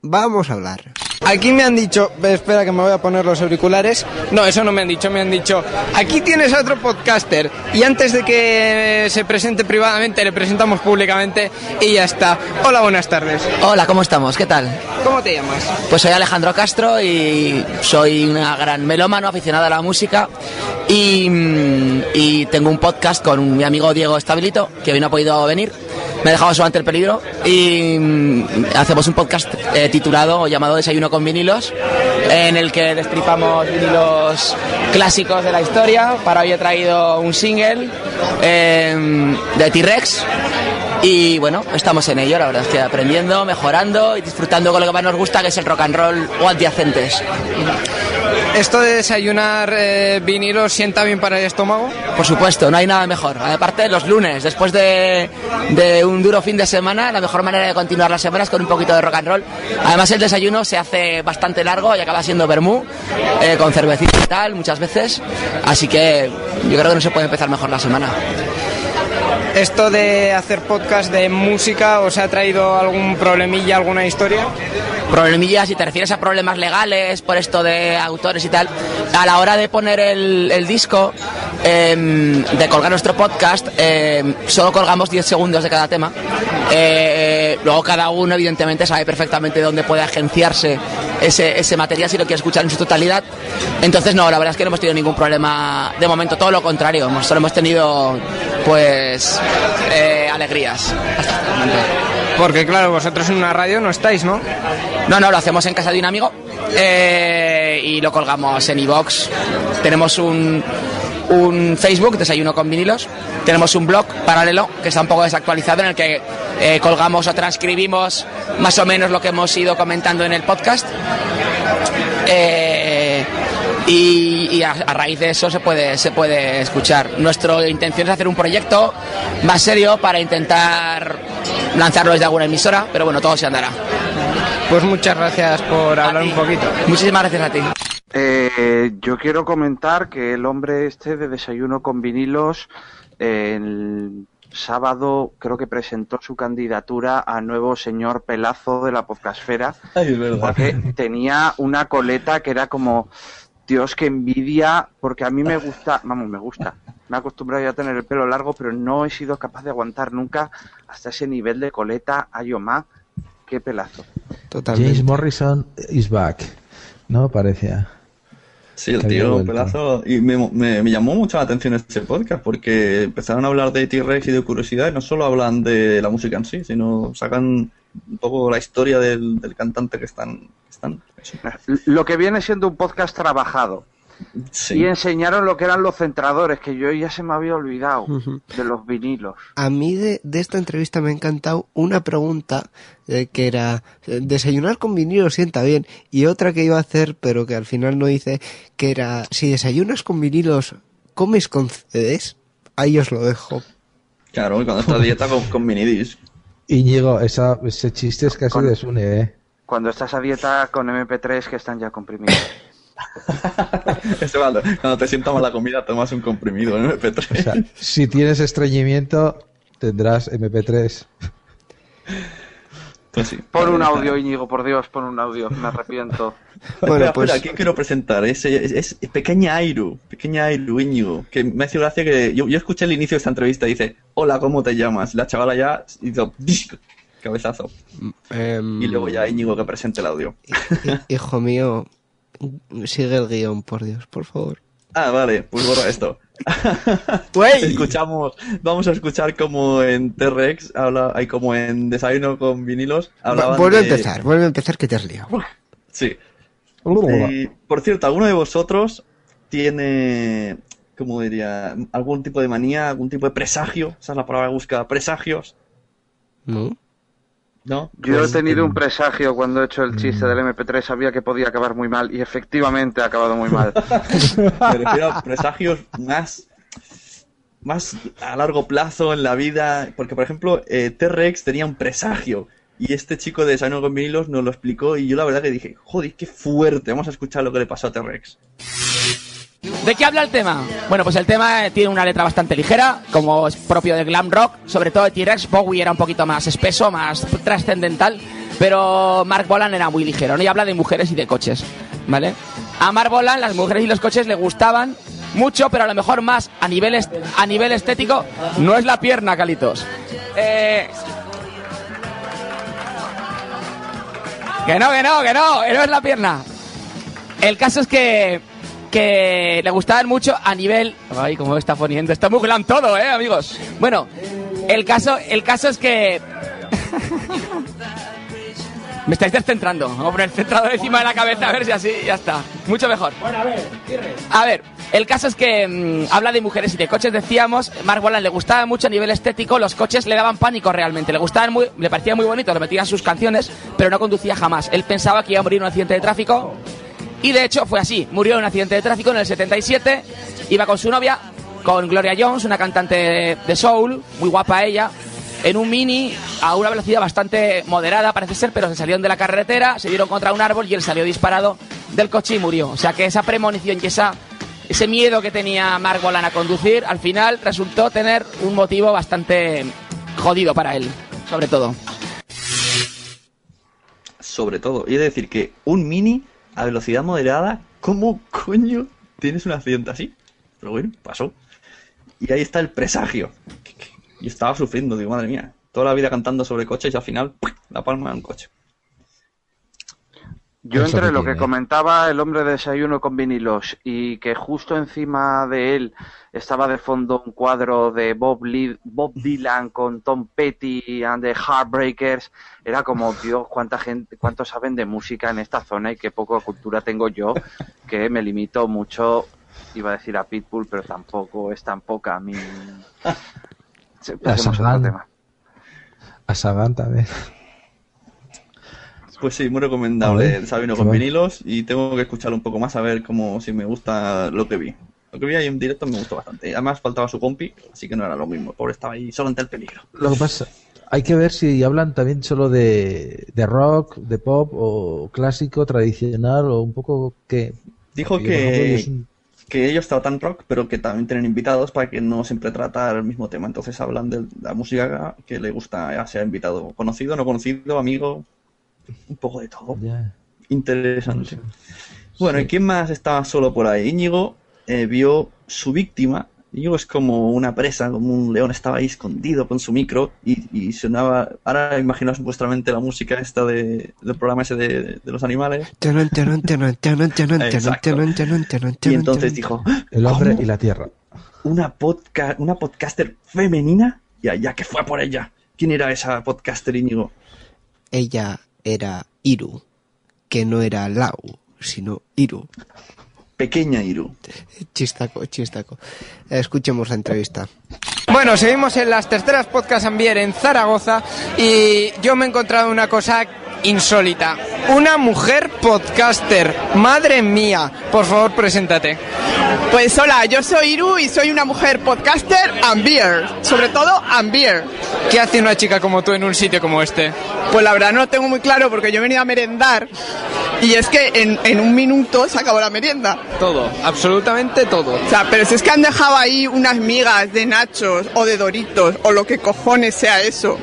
Speaker 7: vamos a hablar.
Speaker 23: Aquí me han dicho, espera que me voy a poner los auriculares. No, eso no me han dicho, me han dicho, aquí tienes a otro podcaster. Y antes de que se presente privadamente, le presentamos públicamente y ya está. Hola, buenas tardes.
Speaker 30: Hola, ¿cómo estamos? ¿Qué tal?
Speaker 23: ¿Cómo te llamas?
Speaker 30: Pues soy Alejandro Castro y soy una gran melómano aficionada a la música y, mm, y tengo un podcast con mi amigo Diego Estabilito, que hoy no ha podido venir. Me ha dejado solamente el peligro y mm, hacemos un podcast eh, titulado o llamado Desayuno con vinilos, en el que destripamos vinilos clásicos de la historia. Para hoy he traído un single eh, de T-Rex y bueno, estamos en ello, la verdad es que aprendiendo, mejorando y disfrutando con lo que más nos gusta, que es el rock and roll o adyacentes.
Speaker 23: ¿Esto de desayunar eh, vinilos sienta bien para el estómago?
Speaker 30: Por supuesto, no hay nada mejor. Aparte, los lunes, después de, de un duro fin de semana, la mejor manera de continuar las semanas con un poquito de rock and roll. Además, el desayuno se hace bastante largo y acaba siendo vermú, eh, con cervecita y tal, muchas veces. Así que yo creo que no se puede empezar mejor la semana.
Speaker 23: ¿Esto de hacer podcast de música os ha traído algún problemilla, alguna historia?
Speaker 30: Problemillas, si te refieres a problemas legales por esto de autores y tal, a la hora de poner el, disco, em, de colgar nuestro podcast, em, solo colgamos 10 segundos de cada tema. Eh, luego cada uno, evidentemente, sabe perfectamente dónde puede agenciarse ese, ese material si lo quiere escuchar en su totalidad. Entonces, no, la verdad es que no hemos tenido ningún problema de momento, todo lo contrario, solo hemos tenido, pues, eh, alegrías. hasta este momento.
Speaker 23: Porque claro, vosotros en una radio no estáis, ¿no?
Speaker 30: No, no, lo hacemos en casa de un amigo eh, y lo colgamos en iBox. Tenemos un, un Facebook, Desayuno con vinilos. Tenemos un blog paralelo que está un poco desactualizado en el que eh, colgamos o transcribimos más o menos lo que hemos ido comentando en el podcast. Eh, y, y a, a raíz de eso se puede, se puede escuchar. Nuestra intención es hacer un proyecto más serio para intentar lanzarlo desde alguna emisora, pero bueno, todo se andará.
Speaker 23: Pues muchas gracias por hablar un poquito.
Speaker 30: Muchísimas gracias a ti.
Speaker 6: Eh, yo quiero comentar que el hombre este de Desayuno con vinilos eh, el sábado creo que presentó su candidatura a nuevo señor Pelazo de la podcastfera
Speaker 3: Ay, es verdad.
Speaker 6: porque tenía una coleta que era como Dios que envidia porque a mí me gusta vamos me gusta me he acostumbrado ya a tener el pelo largo pero no he sido capaz de aguantar nunca hasta ese nivel de coleta ayoma qué pelazo
Speaker 5: James Morrison is back. ¿No? Parecía.
Speaker 3: Sí, el tío
Speaker 5: vuelto.
Speaker 3: pelazo. Y me, me- me llamó mucho la atención este podcast porque empezaron a hablar de T-Rex y de curiosidad y no solo hablan de la música en sí, sino sacan un poco la historia del, del cantante que están. que están
Speaker 6: lo que viene siendo un podcast trabajado
Speaker 3: Sí.
Speaker 6: y enseñaron lo que eran los centradores que yo ya se me había olvidado de los vinilos
Speaker 7: A mí de, de esta entrevista me ha encantado una pregunta eh, que era eh, desayunar con vinilo sienta bien y otra que iba a hacer pero que al final no hice que era si desayunas con vinilos comes con CDs ahí os lo dejo
Speaker 3: Claro, y cuando estás dieta con, con.
Speaker 5: Íñigo, esa, ese chiste es casi desune, ¿eh?
Speaker 6: cuando estás a dieta con MP3 que están ya comprimidos
Speaker 3: Ese cuando, cuando te sienta mal la comida tomas un comprimido en MP3.
Speaker 5: O sea, si tienes estreñimiento, tendrás MP3.
Speaker 3: Pues sí.
Speaker 6: pon un audio Íñigo por Dios pon un audio me arrepiento
Speaker 7: Bueno,
Speaker 3: espera,
Speaker 7: pues-
Speaker 3: espera, ¿quién quiero presentar? Es, es, es Pequeña Airu, Pequeña Airu Íñigo, que me ha hecho gracia que yo, yo escuché el inicio de esta entrevista y dice, hola, ¿cómo te llamas? La chavala ya hizo cabezazo.
Speaker 7: Em,
Speaker 3: Y luego ya Íñigo que presente el audio.
Speaker 7: hijo mío sigue el guion por Dios por favor
Speaker 3: Ah, vale, pues borra esto. Escuchamos, vamos a escuchar como en T-Rex habla, hay como en Desayuno con vinilos. hablaban
Speaker 7: vuelve a empezar vuelve a empezar que te has liado
Speaker 3: Sí. Y, por cierto, ¿alguno de vosotros tiene, como diría, algún tipo de manía, algún tipo de presagio? Esa es la palabra que busca, presagios,
Speaker 7: no
Speaker 3: ¿no?
Speaker 6: yo he
Speaker 3: Pues,
Speaker 6: tenido un presagio cuando he hecho el chiste del MP3 sabía que podía acabar muy mal y efectivamente ha acabado muy mal
Speaker 3: Me refiero a presagios más más a largo plazo en la vida. Porque, por ejemplo, eh, T-Rex tenía un presagio. Y este chico de Desayuno con vinilos nos lo explicó. Y yo la verdad que dije, joder, qué fuerte. Vamos a escuchar lo que le pasó a T-Rex.
Speaker 30: ¿De qué habla el tema? Bueno, pues el tema tiene una letra bastante ligera, como es propio de glam rock, sobre todo de T-Rex. Bowie era un poquito más espeso, más trascendental, pero Mark Bolan era muy ligero, ¿no? Y habla de mujeres y de coches, ¿vale? A Mark Bolan las mujeres y los coches le gustaban mucho, pero a lo mejor más a nivel, a nivel estético no es la pierna, Calitos. Eh... Que no, que no, que no, no es la pierna. El caso es que, que le gustaban mucho a nivel... Ay, cómo está poniendo. Está muy glam todo, ¿eh, amigos? Bueno, el caso, el caso es que... Me estáis descentrando. Vamos a poner el centrado encima de la cabeza a ver si así ya está. Mucho mejor.
Speaker 22: Bueno, a ver.
Speaker 30: A ver, el caso es que mm, habla de mujeres y de coches, decíamos. Mark Bolan le gustaba mucho a nivel estético, los coches le daban pánico realmente. Le gustaban muy, le parecía muy bonito, lo metía en sus canciones, pero no conducía jamás. Él pensaba que iba a morir en un accidente de tráfico. Y de hecho fue así. Murió en un accidente de tráfico en el 77. Iba con su novia, con Gloria Jones, una cantante de soul, muy guapa ella, en un mini a una velocidad bastante moderada, parece ser, pero se salieron de la carretera, se dieron contra un árbol y él salió disparado del coche y murió. O sea que esa premonición y esa, ese miedo que tenía Mark a conducir, al final resultó tener un motivo bastante jodido para él, sobre todo.
Speaker 3: Sobre todo, y he de decir que un mini a velocidad moderada, ¿cómo coño tienes un accidente así? Pero bueno, pasó. Y ahí está el presagio. Y estaba sufriendo, digo, madre mía. Toda la vida cantando sobre coches y al final, la palma de un coche.
Speaker 6: Yo entre
Speaker 3: que
Speaker 6: lo que comentaba el hombre de desayuno con vinilos y que justo encima de él estaba de fondo un cuadro de Bob, Lee- Bob Dylan con Tom Petty and the Heartbreakers, era como, Dios, cuánta gente, cuánto saben de música en esta zona y qué poca cultura tengo yo, que me limito mucho, iba a decir a Pitbull, pero tampoco es tan poca a mí. Sí,
Speaker 5: A Sagan. A Sagan también.
Speaker 3: Pues sí, muy recomendable. Desayuno
Speaker 5: qué
Speaker 3: con vinilos y tengo que escucharlo un poco más a ver cómo si me gusta lo que vi. Lo que vi ahí en directo me gustó bastante. Además faltaba su compi, así que no era lo mismo. El pobre estaba ahí solo ante el peligro.
Speaker 5: Lo que pasa, hay que ver si hablan también solo de, de rock, de pop o clásico, tradicional o un poco que...
Speaker 3: Dijo que,
Speaker 5: ellos
Speaker 3: que ellos tratan rock, pero que también tienen invitados para que no siempre tratar el mismo tema. Entonces hablan de la música que le gusta, ya sea invitado conocido, no conocido, amigo, un poco de todo.
Speaker 5: Ya.
Speaker 3: Interesante. Bueno, ¿y quién más estaba solo por ahí? Íñigo eh, vio su víctima. Íñigo es como una presa, como un león, estaba ahí escondido con su micro y, y sonaba. Ahora imaginaos en vuestra mente la música esta de, del programa ese de, de los animales. Y entonces dijo:
Speaker 5: El hombre
Speaker 3: ¿Cómo?
Speaker 5: y la tierra.
Speaker 3: ¿Una, podca una podcaster femenina? Y allá que fue a por ella. ¿Quién era esa podcaster, Íñigo?
Speaker 7: Ella era Iru, que no era Lau, sino Iru.
Speaker 3: Pequeña Iru.
Speaker 7: Chistaco, chistaco. Escuchemos la entrevista.
Speaker 23: Bueno, seguimos en las terceras podcast Ambier en Zaragoza y yo me he encontrado una cosa insólita. Una mujer podcaster. Madre mía. Por favor, preséntate.
Speaker 31: Pues hola, yo soy Iru y soy una mujer podcaster and beer, sobre todo and beer.
Speaker 23: ¿Qué hace una chica como tú en un sitio como este?
Speaker 31: Pues la verdad no lo tengo muy claro porque yo he venido a merendar y es que en, en un minuto se acabó la merienda.
Speaker 23: Todo, absolutamente todo.
Speaker 31: O sea, pero si es que han dejado ahí unas migas de nachos o de doritos o lo que cojones sea eso,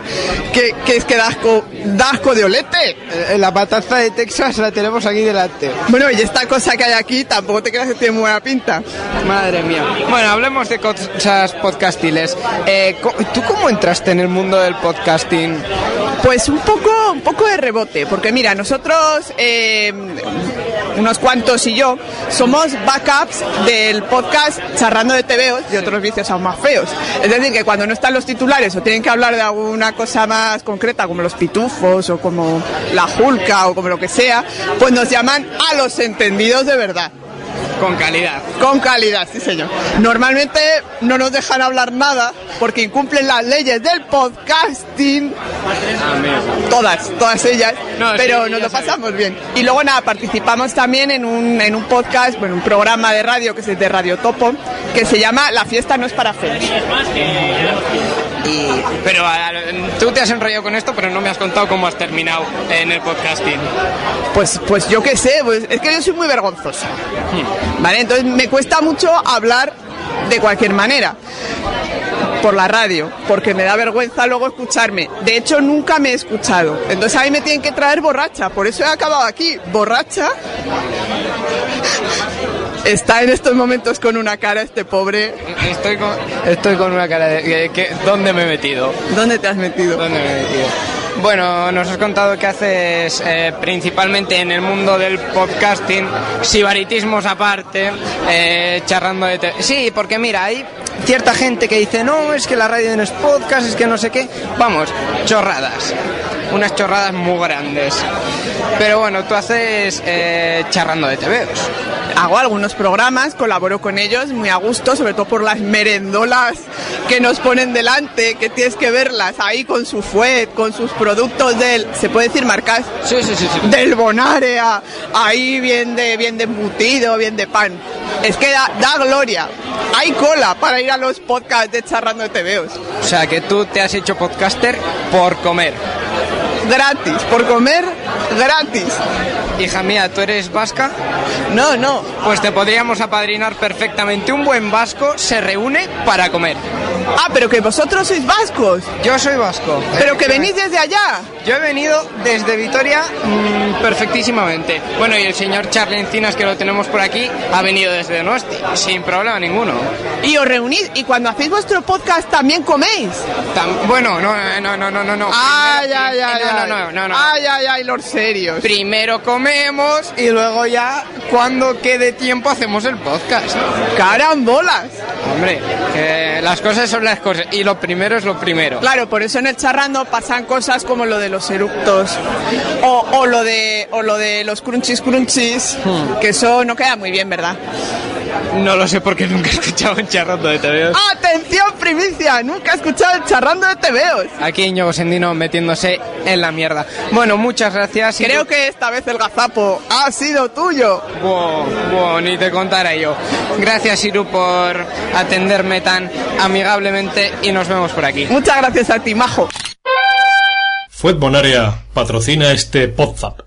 Speaker 31: que, que es que da asco, da asco de olete.
Speaker 23: Eh, La pataza de Texas la tenemos aquí delante.
Speaker 31: Bueno, y esta cosa que hay aquí tampoco te creas que tiene muy buena pinta.
Speaker 23: Madre mía. Bueno, hablemos de cosas podcastiles. Eh, ¿Tú cómo entraste en el mundo del podcasting?
Speaker 31: Pues un poco, un poco de rebote, porque mira, nosotros, eh, unos cuantos y yo, somos backups del podcast Charrando de TVOs y otros vicios aún más feos. Es decir, que cuando no están los titulares o tienen que hablar de alguna cosa más concreta, como los pitufos o como la julca o como lo que sea, pues nos llaman a los entendidos de verdad.
Speaker 23: Con calidad.
Speaker 31: Con calidad, sí señor. Normalmente no nos dejan hablar nada porque incumplen las leyes del podcasting. Todas, todas ellas.
Speaker 23: No,
Speaker 31: pero
Speaker 23: sí,
Speaker 31: nos lo pasamos bien. Y luego nada, participamos también en un, en un podcast, bueno, un programa de radio que es de Radio Topo, que se llama La fiesta no es para feos.
Speaker 23: Y, pero a- tú te has enrollado con esto, pero no me has contado cómo has terminado en el podcasting.
Speaker 31: Pues, pues yo qué sé, pues es que yo soy muy vergonzosa. ¿Vale? Entonces me cuesta mucho hablar de cualquier manera. Por la radio, porque me da vergüenza luego escucharme. De hecho, nunca me he escuchado. Entonces a mí me tienen que traer borracha. Por eso he acabado aquí, borracha. Está en estos momentos con una cara este pobre.
Speaker 23: Estoy con, estoy con una cara de... que- que- ¿Dónde me he metido?
Speaker 31: ¿Dónde te has metido?
Speaker 23: ¿Dónde me he metido? Bueno, nos has contado que haces eh, principalmente en el mundo del podcasting, sibaritismos aparte, eh, charrando de... te- Sí, porque mira, hay cierta gente que dice, no, es que la radio no es podcast, es que no sé qué. Vamos, chorradas. Unas chorradas muy grandes. Pero bueno, tú haces eh, charrando de TVOs.
Speaker 31: Hago algunos programas, colaboro con ellos muy a gusto, sobre todo por las merendolas que nos ponen delante, que tienes que verlas ahí con su fuet, con sus productos del, ¿se puede decir marcas?
Speaker 23: Sí, sí, sí, sí.
Speaker 31: Del Bonarea, ahí bien de, bien de embutido, bien de pan. Es que da, da gloria. Hay cola para ir a los podcasts de charrando de TVOs.
Speaker 23: O sea, que tú te has hecho podcaster por comer.
Speaker 31: Gratis, por comer, gratis.
Speaker 23: Hija mía, ¿tú eres vasca?
Speaker 31: No, no.
Speaker 23: Pues te podríamos apadrinar perfectamente. Un buen vasco se reúne para comer.
Speaker 31: Ah, pero que vosotros sois vascos.
Speaker 23: Yo soy vasco.
Speaker 31: Pero que venís desde allá.
Speaker 23: Yo he venido desde Vitoria mm, perfectísimamente. Bueno, y el señor Charlie Encinas, que lo tenemos por aquí, ha venido desde Donosti, sin problema ninguno.
Speaker 31: Y os reunís y cuando hacéis vuestro podcast también coméis.
Speaker 23: Tam- bueno, no, no, no, no, no, no.
Speaker 31: Ay, ay, ay,
Speaker 23: no, no, no, no, no.
Speaker 31: Ay, ay, ay, los serios.
Speaker 23: Primero comemos y luego ya, cuando quede tiempo, hacemos el podcast.
Speaker 31: Carambolas.
Speaker 23: Hombre, que las cosas son las cosas y lo primero es lo primero.
Speaker 31: Claro, por eso en el charrando pasan cosas como lo de los eructos o, o lo de o lo de los crunchies crunchies,
Speaker 23: Hmm.
Speaker 31: que eso no queda muy bien, ¿verdad?
Speaker 23: No lo sé porque nunca he escuchado un charrando de TVOs.
Speaker 31: ¡Atención, primicia! Nunca he escuchado el charrando de TVOs.
Speaker 23: Aquí Íñigo Sendino metiéndose en la mierda. Bueno, muchas gracias. y
Speaker 31: Creo
Speaker 23: tú-
Speaker 31: que esta vez el gazapo ha sido tuyo.
Speaker 23: Buah, buah, ni te contara yo. Gracias, Iru, por atenderme tan amigablemente y nos vemos por aquí.
Speaker 31: Muchas gracias a ti, majo.
Speaker 32: Fuet Bonaria patrocina este Podzap.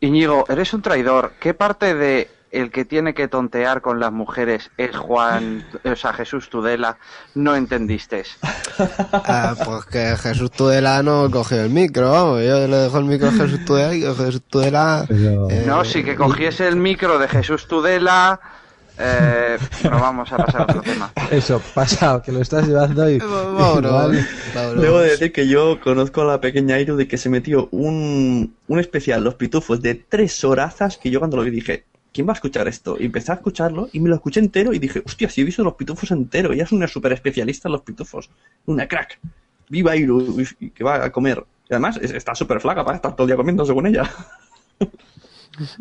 Speaker 6: Íñigo, eres un traidor. ¿Qué parte de el que tiene que tontear con las mujeres es Juan, o sea, Jesús Tudela? No entendiste.
Speaker 7: Ah, pues que Jesús Tudela no cogió el micro, vamos. Yo le dejo el micro a Jesús Tudela y que Jesús Tudela. eh,
Speaker 6: No, sí que cogiese el micro de Jesús Tudela. Eh, pero vamos a pasar a otro tema.
Speaker 5: Eso, pasa, que lo estás llevando y. igual-
Speaker 3: Debo de decir que yo conozco a la pequeña Iru de que se metió un, un especial, Los Pitufos, de tres horazas que yo cuando lo vi dije, ¿quién va a escuchar esto? Y empecé a escucharlo y me lo escuché entero y dije, hostia, si he visto Los Pitufos entero, ella es una super especialista en Los Pitufos, una crack. Viva Iru, que va a comer. Y además es- está súper flaca para estar todo el día comiendo según ella.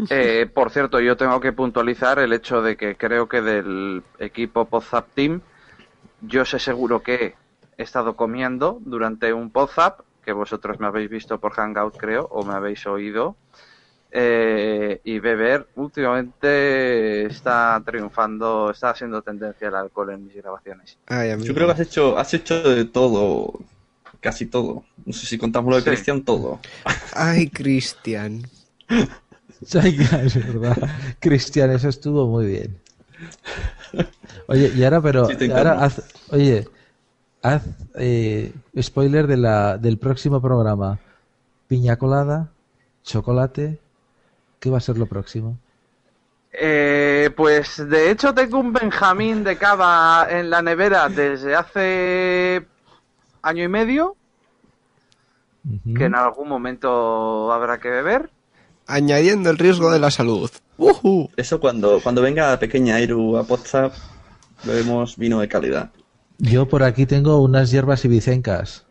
Speaker 6: Eh, por cierto, yo tengo que puntualizar el hecho de que creo que del equipo Podzap Team, yo sé seguro que he estado comiendo durante un Podzap, que vosotros me habéis visto por Hangout, creo, o me habéis oído. Eh, y beber últimamente está triunfando, está haciendo tendencia el alcohol en mis grabaciones.
Speaker 3: Yo creo que has hecho, has hecho de todo, casi todo. No sé si contamos lo de
Speaker 6: Sí.
Speaker 3: Cristian, todo.
Speaker 7: Ay, Cristian.
Speaker 5: Ay, es verdad. Cristian, eso estuvo muy bien. Oye, y ahora, pero.
Speaker 3: Sí, te
Speaker 5: ahora
Speaker 3: encargo.
Speaker 5: haz, oye, haz eh, spoiler de la, del próximo programa: piña colada, chocolate. ¿Qué va a ser lo próximo?
Speaker 6: Eh, pues de hecho tengo un Benjamín de cava en la nevera desde hace año y medio, que en algún momento habrá que beber.
Speaker 7: Añadiendo el riesgo de la salud.
Speaker 3: Eso cuando, cuando venga la pequeña Iru a WhatsApp, bebemos vino de calidad.
Speaker 5: Yo por aquí tengo unas hierbas ibicencas.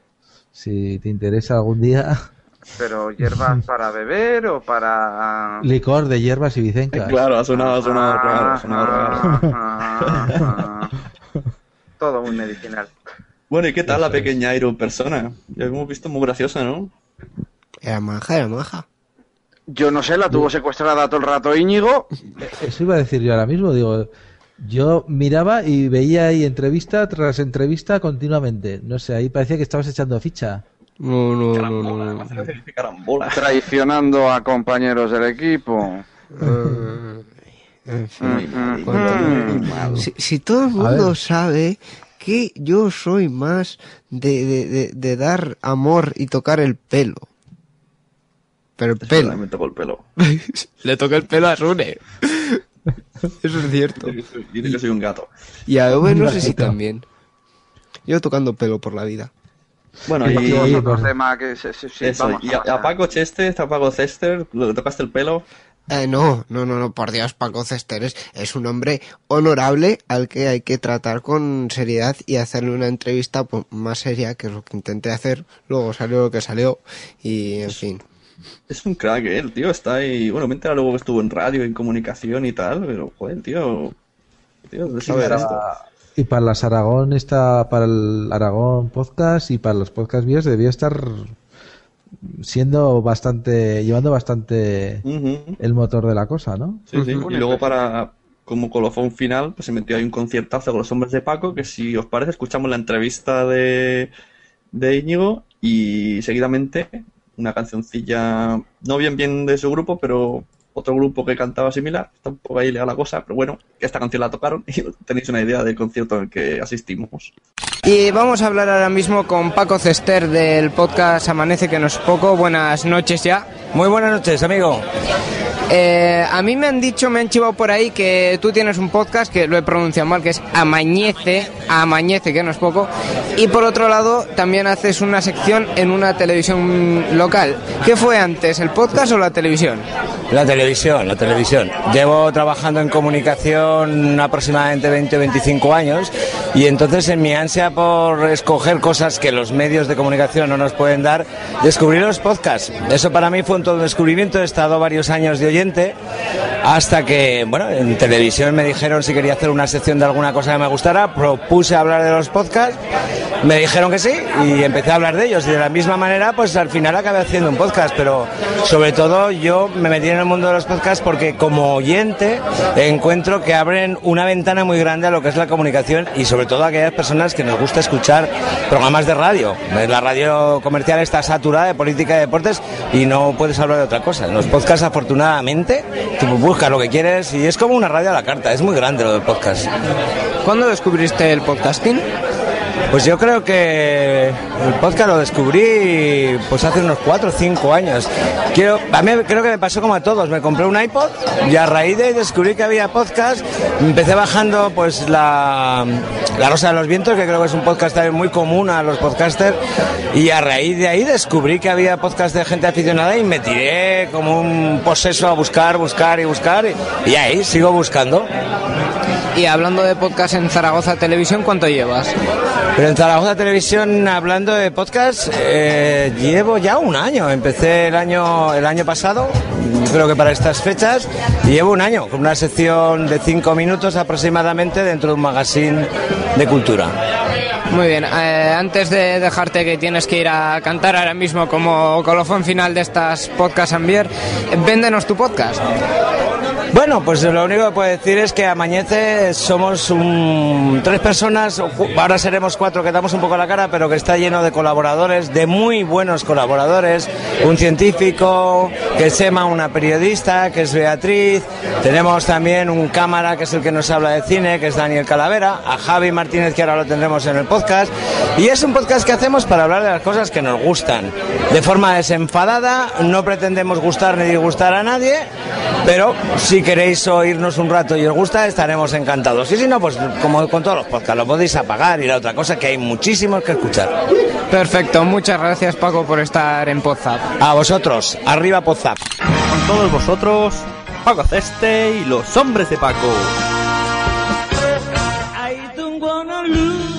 Speaker 5: Si te interesa algún día,
Speaker 6: Pero hierbas para beber o para...
Speaker 5: licor de hierbas ibicencas.
Speaker 3: Claro, ha sonado, ha sonado raro, ha sonado raro.
Speaker 6: Ah, Todo muy medicinal.
Speaker 3: Bueno, ¿y qué tal la pequeña Iru en persona? Ya hemos visto muy graciosa, ¿no?
Speaker 7: Era maja, era maja.
Speaker 6: Yo no sé, la tuvo secuestrada todo el rato Íñigo.
Speaker 5: Eso iba a decir yo ahora mismo, digo, yo miraba y veía ahí entrevista tras entrevista continuamente. No sé, ahí parecía que estabas echando ficha.
Speaker 7: No, no, no, no. no.
Speaker 6: Traicionando a compañeros del equipo.
Speaker 7: En fin, cuando- si, si todo el mundo sabe que yo soy más de, de, de, de dar amor y tocar el pelo. Pero el pelo.
Speaker 3: Me tocó el pelo.
Speaker 7: Le toca el pelo a Sune. Eso es cierto.
Speaker 3: Dice que soy un gato.
Speaker 7: Y a Ove no sé si también. Yo tocando pelo por la vida.
Speaker 3: Bueno, y,
Speaker 6: a otro tema que se- se-
Speaker 3: eso,
Speaker 6: vamos
Speaker 3: y
Speaker 6: a
Speaker 3: Paco Chester, a Paco Cester, ¿le tocaste el pelo?
Speaker 7: Eh, no, no, no, no, por Dios, Paco Cesteres es un hombre honorable al que hay que tratar con seriedad y hacerle una entrevista pues, más seria, que es lo que intenté hacer. Luego salió lo que salió y, en fin.
Speaker 3: Es un crack, ¿eh? el tío está ahí. Bueno, me entera luego que estuvo en radio, en comunicación y tal, pero joder, tío. tío saber
Speaker 5: para-
Speaker 3: esto.
Speaker 5: Y para las Aragón está para el Aragón podcast y para los podcast vías debía estar siendo bastante llevando bastante el motor de la cosa, ¿no?
Speaker 3: Sí, sí. Y luego para como colofón final, pues se metió ahí un conciertazo con los hombres de Paco, que si os parece, escuchamos la entrevista de, de Íñigo y seguidamente una cancioncilla, no bien bien de su grupo, pero otro grupo que cantaba similar. Está un poco ahí legal la cosa, pero bueno, que esta canción la tocaron y tenéis una idea del concierto al que asistimos.
Speaker 23: Y vamos a hablar ahora mismo con Paco Cester del podcast Amanece que no es poco. Buenas noches ya.
Speaker 33: Muy buenas noches, amigo.
Speaker 23: Eh, a mí me han dicho, me han chivado por ahí que tú tienes un podcast que lo he pronunciado mal, que es Amañece, Amañece, que no es poco. Y por otro lado, también haces una sección en una televisión local. ¿Qué fue antes, el podcast o la televisión?
Speaker 33: La televisión, la televisión. Llevo trabajando en comunicación aproximadamente 20 o 25 años y entonces en mi ansia por escoger cosas que los medios de comunicación no nos pueden dar, descubrí los podcasts. Eso para mí fue un todo descubrimiento. He estado varios años de oyente hasta que, bueno, en televisión me dijeron si quería hacer una sección de alguna cosa que me gustara. Propuse hablar de los podcasts, me dijeron que sí y empecé a hablar de ellos. Y de la misma manera, pues al final acabé haciendo un podcast. Pero sobre todo yo me metí en el mundo de los podcasts porque como oyente encuentro que abren una ventana muy grande a lo que es la comunicación y sobre todo a aquellas personas que nos gusta escuchar programas de radio. La radio comercial está saturada de política y deportes y no puedes hablar de otra cosa. En los podcasts, afortunadamente, tú lo que quieres y es como una radio a la carta. Es muy grande lo del podcast.
Speaker 23: ¿Cuándo descubriste el podcasting?
Speaker 33: Pues yo creo que el podcast lo descubrí pues hace unos 4 o 5 años. Quiero, a mí creo que me pasó como a todos. Me compré un iPod y a raíz de ahí descubrí que había podcast. Empecé bajando pues la, la Rosa de los Vientos, que creo que es un podcast muy común a los podcasters. Y a raíz de ahí descubrí que había podcast de gente aficionada y me tiré como un poseso a buscar, buscar y buscar. Y ahí sigo buscando.
Speaker 23: Y hablando de podcast en Zaragoza Televisión, ¿cuánto llevas?
Speaker 33: Pero en Zaragoza Televisión, hablando de podcast, eh, llevo ya un año. Empecé el año, el año pasado, creo que para estas fechas, y llevo un año con una sección de cinco minutos aproximadamente dentro de un magazine de cultura.
Speaker 23: Muy bien, eh, antes de dejarte que tienes que ir a cantar ahora mismo como colofón final de estas podcast Ambier, véndenos tu podcast.
Speaker 33: Bueno, pues lo único que puedo decir es que Amañece somos tres personas, ahora seremos cuatro que damos un poco la cara, pero que está lleno de colaboradores, de muy buenos colaboradores, un científico, que es Emma, una periodista, que es Beatriz, tenemos también un cámara que es el que nos habla de cine, que es Daniel Calavera, a Javi Martínez que ahora lo tendremos en el podcast, y es un podcast que hacemos para hablar de las cosas que nos gustan, de forma desenfadada, no pretendemos gustar ni disgustar a nadie, pero si queréis oírnos un rato y os gusta, estaremos encantados. Y si no, pues como con todos los podcasts, lo podéis apagar y la otra cosa que hay muchísimos que escuchar.
Speaker 23: Perfecto, muchas gracias Paco por estar en Podzap.
Speaker 33: A vosotros, arriba Podzap.
Speaker 3: Con todos vosotros, Paco Ceste y los hombres de Paco.
Speaker 34: I don't wanna lose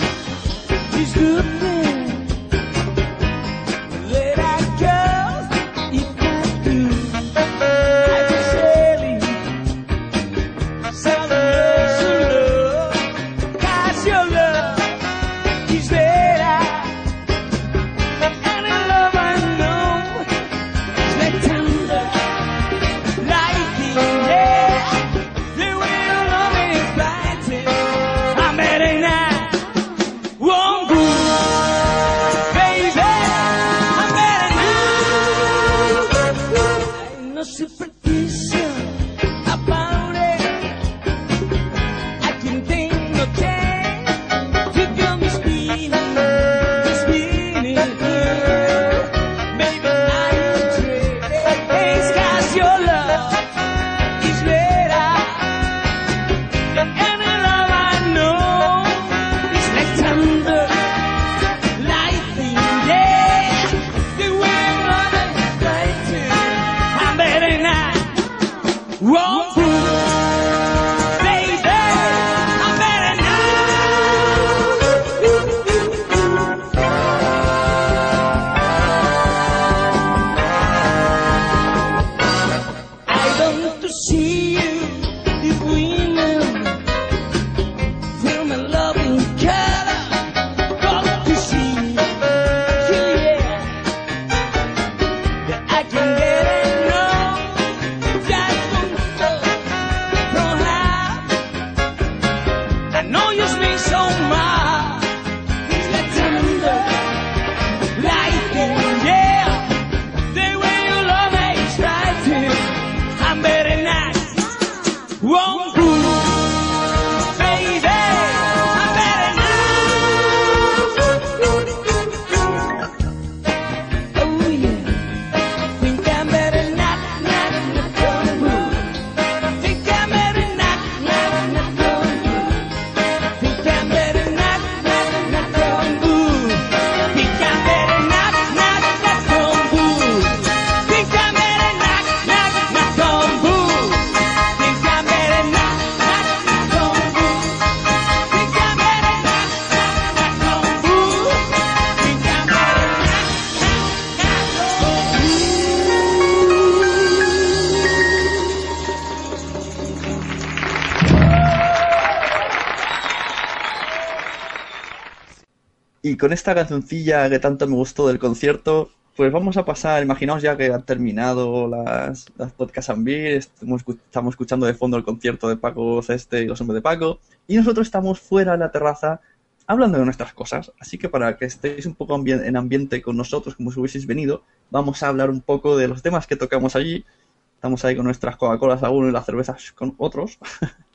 Speaker 3: Y con esta cancioncilla que tanto me gustó del concierto, pues vamos a pasar, imaginaos ya que han terminado las, las podcast and beer, estamos, estamos escuchando de fondo el concierto de Paco Ceste y los hombres de Paco, y nosotros estamos fuera en la terraza hablando de nuestras cosas. Así que para que estéis un poco en ambiente con nosotros, como si hubieseis venido, vamos a hablar un poco de los temas que tocamos allí. Estamos ahí con nuestras Coca-Colas a uno y las cervezas con otros.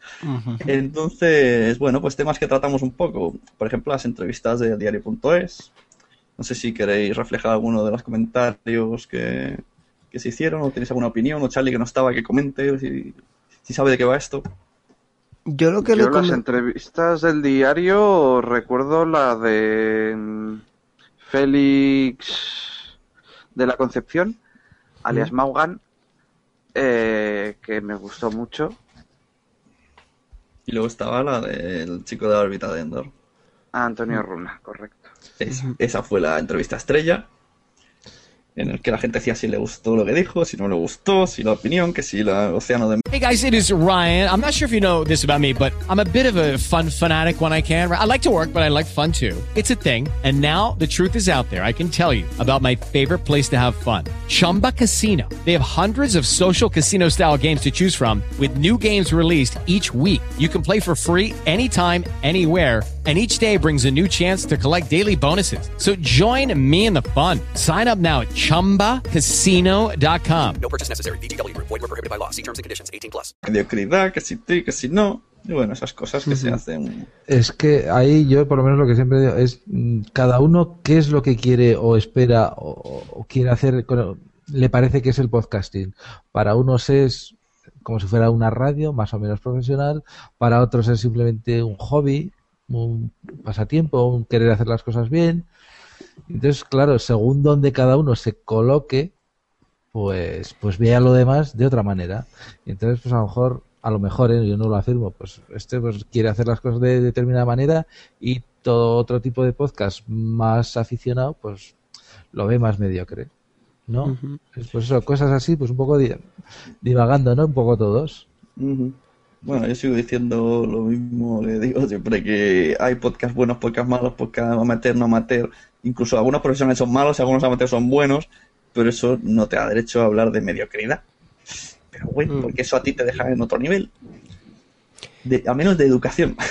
Speaker 3: Entonces, bueno, pues temas que tratamos un poco. Por ejemplo, las entrevistas de diario.es. No sé si queréis reflejar alguno de los comentarios que, que se hicieron o tenéis alguna opinión o Charlie que no estaba que comente si, si sabe de qué va esto.
Speaker 7: Yo lo que
Speaker 6: Yo
Speaker 7: le
Speaker 6: las entrevistas del diario recuerdo la de mm, Félix de la Concepción, alias Maugan, eh, que me gustó mucho.
Speaker 3: Y luego estaba la del chico de la órbita de Endor.
Speaker 6: A Antonio Runa, correcto.
Speaker 3: Es- esa fue la entrevista estrella. En el que la gente decía si le gustó lo que dijo, si no le gustó, si la opinión, que si la océano de
Speaker 29: Hey guys, it is Ryan. I'm not sure if you know this about me, but I'm a bit of a fun fanatic when I can. I like to work, but I like fun too. It's a thing. And now the truth is out there. I can tell you about my favorite place to have fun. Chumba Casino. They have hundreds of social casino style games to choose from with new games released each week. You can play for free anytime, anywhere and each day brings a new chance to collect daily bonuses. So join me in the fun. Sign up now at ChumbaCasino.com.
Speaker 17: No purchase necessary. VGW Group. Void were prohibited by law. See terms and conditions. 18 plus.
Speaker 3: mediocridad, que si sí, que si no. Y bueno, esas cosas que se hacen.
Speaker 5: Es que ahí yo por lo menos lo que siempre digo es mm, cada uno qué es lo que quiere o espera o, o quiere hacer, con- le parece que es el podcasting. Para unos es como si fuera una radio más o menos profesional, para otros es simplemente un hobby, un pasatiempo, un querer hacer las cosas bien. Entonces, claro, según donde cada uno se coloque, pues, pues vea lo demás de otra manera. Entonces, pues a lo mejor, a lo mejor, ¿eh? yo no lo afirmo, pues este pues quiere hacer las cosas de determinada manera y todo otro tipo de podcast más aficionado, pues lo ve más mediocre. ¿No?
Speaker 7: Ujú.
Speaker 5: Pues eso, cosas así, pues un poco di- divagando, ¿no? Un poco todos.
Speaker 3: Bueno, yo sigo diciendo lo mismo que digo siempre, que hay podcasts buenos, podcasts malos, podcasts amateur, no amateur. Incluso algunos profesionales son malos y algunos amateurs son buenos, pero eso no te da derecho a hablar de mediocridad. Pero bueno, porque eso a ti te deja en otro nivel. De, a menos de educación.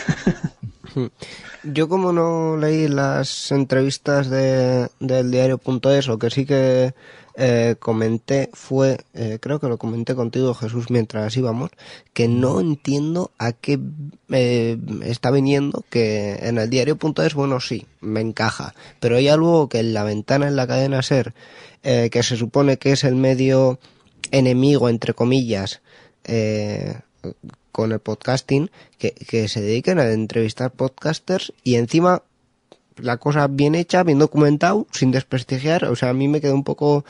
Speaker 7: Yo como no leí las entrevistas de, del diario.es, lo que sí que eh, comenté fue, eh, creo que lo comenté contigo Jesús mientras íbamos, que no entiendo a qué eh, está viniendo que en el diario.es, bueno, sí, me encaja, pero hay algo que en la ventana en la cadena SER, eh, que se supone que es el medio enemigo, entre comillas, con el podcasting, que, que se dediquen a entrevistar podcasters y encima la cosa bien hecha, bien documentado, sin desprestigiar. O sea, a mí me quedó un poco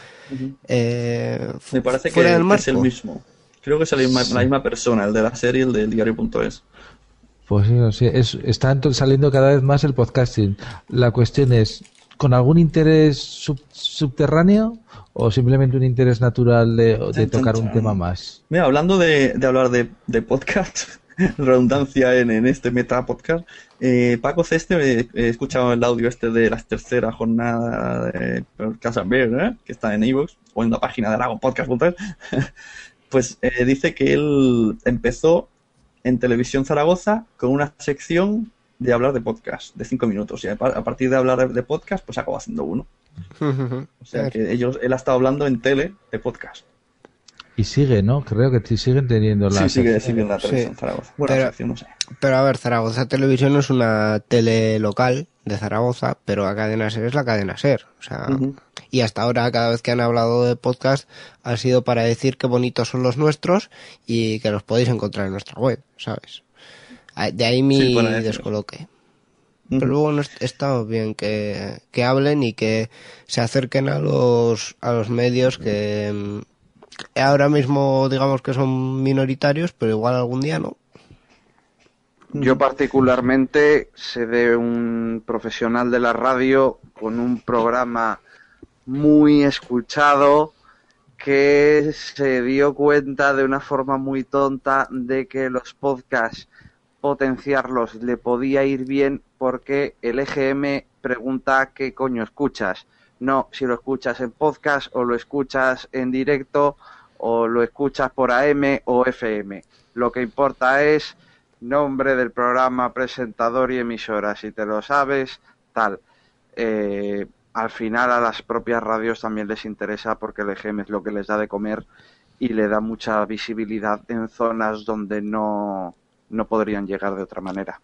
Speaker 7: eh, fu-
Speaker 3: Me parece que,
Speaker 7: fuera del
Speaker 3: que es el
Speaker 7: marco.
Speaker 3: mismo. Creo que es la misma, la misma persona, el de la serie y el del diario.es.
Speaker 5: Pues sí, sí, es, está saliendo cada vez más el podcasting. La cuestión es, ¿con algún interés sub- subterráneo o simplemente un interés natural de, tocar un tema más?
Speaker 3: Mira, hablando de, de hablar de, de podcast, redundancia en, en este meta podcast, eh, Paco Ceste, eh, he escuchado el audio este de la tercera jornada de and Beer, ¿eh? que está en iVoox o en la página de Aragon Podcast, pues eh, dice que él empezó en Televisión Zaragoza con una sección de hablar de podcast de cinco minutos y a partir de hablar de podcast pues acabó haciendo uno. O sea que ellos, él ha estado hablando en tele de podcast.
Speaker 5: Y sigue, ¿no? Creo que sí siguen teniendo la
Speaker 3: Sí, sigue, sigue en la televisión
Speaker 7: Sí.
Speaker 3: Zaragoza. Bueno,
Speaker 7: Pero-
Speaker 3: sección no sé.
Speaker 7: Pero a ver, Zaragoza Televisión es una tele local de Zaragoza, pero la cadena SER es la cadena SER. O sea, y hasta ahora cada vez que han hablado de podcast ha sido para decir qué bonitos son los nuestros y que los podéis encontrar en nuestra web, ¿sabes? Ah, De ahí mi
Speaker 3: Sí,
Speaker 7: descoloque. Pero luego no est- está bien que, que hablen y que se acerquen a los, a los medios que ahora mismo digamos que son minoritarios, pero igual algún día no.
Speaker 6: Yo particularmente sé de un profesional de la radio con un programa muy escuchado que se dio cuenta de una forma muy tonta de que los podcasts potenciarlos le podía ir bien porque el EGM pregunta qué coño escuchas. No si lo escuchas en podcast o lo escuchas en directo o lo escuchas por AM o FM. Lo que importa es nombre del programa, presentador y emisora. Si te lo sabes, tal. Eh, al final a las propias radios también les interesa porque el EGM es lo que les da de comer y le da mucha visibilidad en zonas donde no, no podrían llegar de otra manera.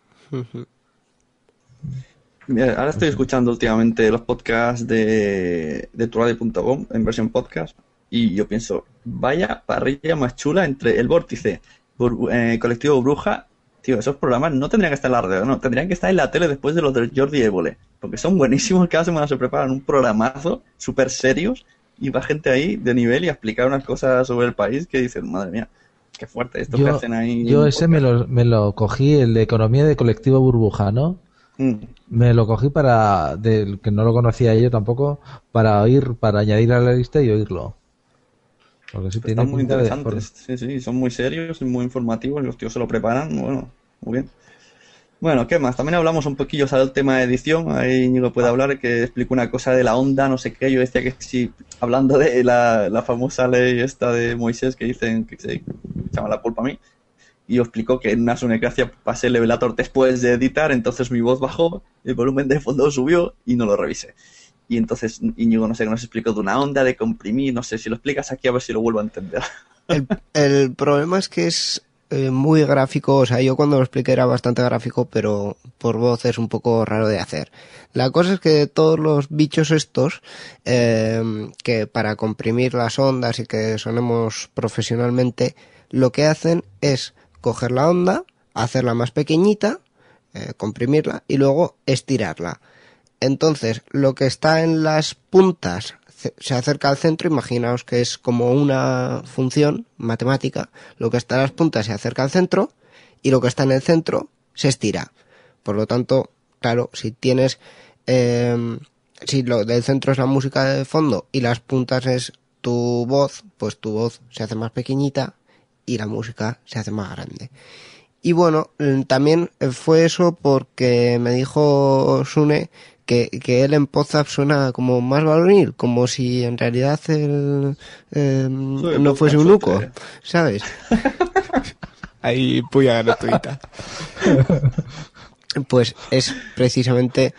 Speaker 3: Mira, ahora estoy escuchando últimamente los podcasts de, de turadio.com en versión podcast y yo pienso, vaya parrilla más chula entre el vórtice, Bur- eh, colectivo Bruja, tío, esos programas no tendrían que estar en la radio, no, tendrían que estar en la tele después de los de Jordi Évole, porque son buenísimos, cada semana se preparan un programazo súper serios y va gente ahí de nivel y a explicar unas cosas sobre el país que dicen, madre mía, qué fuerte esto que
Speaker 5: Yo,
Speaker 3: hacen ahí.
Speaker 5: yo ese me lo, me lo cogí, el de Economía de Colectivo Burbuja, ¿no?
Speaker 3: Mm.
Speaker 5: Me lo cogí para, del que no lo conocía yo tampoco, para oír, para añadir a la lista y oírlo. Porque sí tiene
Speaker 3: Están muy
Speaker 5: de-
Speaker 3: interesantes, sí, sí, son muy serios y muy informativos, los tíos se lo preparan, bueno, muy bien. Bueno, ¿qué más? También hablamos un poquillo sobre el tema de edición, ahí Íñigo puede hablar, que explicó una cosa de la onda, no sé qué, yo decía que sí, hablando de la, la famosa ley esta de Moisés que dicen que se echaba la culpa a mí, y explicó que en una sonecracia pasé el levelator después de editar, entonces mi voz bajó, el volumen de fondo subió y no lo revisé. Y entonces Íñigo no sé qué nos explicó de una onda, de comprimir, no sé si lo explicas aquí a ver si lo vuelvo a entender.
Speaker 7: El, el problema es que es eh, muy gráfico, o sea, yo cuando lo expliqué era bastante gráfico, pero por voz es un poco raro de hacer. La cosa es que todos los bichos estos, eh, que para comprimir las ondas y que sonemos profesionalmente, lo que hacen es coger la onda, hacerla más pequeñita, eh, comprimirla y luego estirarla. Entonces, lo que está en las puntas se acerca al centro, imaginaos que es como una función matemática, lo que está en las puntas se acerca al centro y lo que está en el centro se estira. Por lo tanto, claro, si tienes, eh, si lo del centro es la música de fondo y las puntas es tu voz, pues tu voz se hace más pequeñita y la música se hace más grande. Y bueno, mm, también eh, fue eso porque me dijo Sune que, que él en Podzap suena como más varonil, como si en realidad él eh, no fuese un uco, ¿sabes? Ahí puya gratuita. Pues es precisamente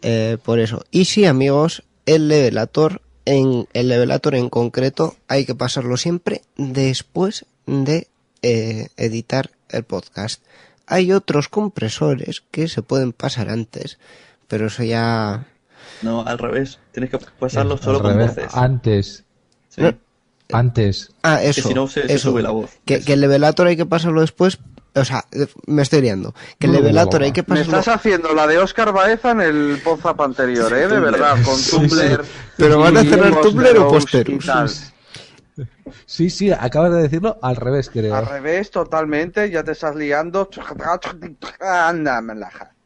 Speaker 7: eh, por eso. Y sí, amigos, el levelator en el levelator en concreto hay que pasarlo siempre después de eh, editar el podcast. Hay otros compresores que se pueden pasar antes, pero eso ya
Speaker 3: No, al revés, tienes que pasarlo
Speaker 5: Al
Speaker 3: solo con
Speaker 5: revés,
Speaker 3: voces.
Speaker 5: Antes.
Speaker 3: Sí.
Speaker 5: Antes.
Speaker 7: Ah,
Speaker 3: Que
Speaker 7: eso.
Speaker 3: si no se- se
Speaker 7: eso.
Speaker 3: sube la voz.
Speaker 7: Que, que el levelator hay que pasarlo después. O sea, eh, me estoy liando. Que el
Speaker 6: No,
Speaker 7: levelator
Speaker 6: no.
Speaker 7: hay que
Speaker 6: Me
Speaker 7: pasarlo.
Speaker 6: estás haciendo la de Oscar Baeza en el Podzap anterior, ¿eh? De verdad, con Tumblr.
Speaker 7: sí. Pero van a cerrar Tumblr o Posterus.
Speaker 5: Sí, sí, acabas de decirlo al revés, creo.
Speaker 6: Al revés, totalmente, ya te estás liando.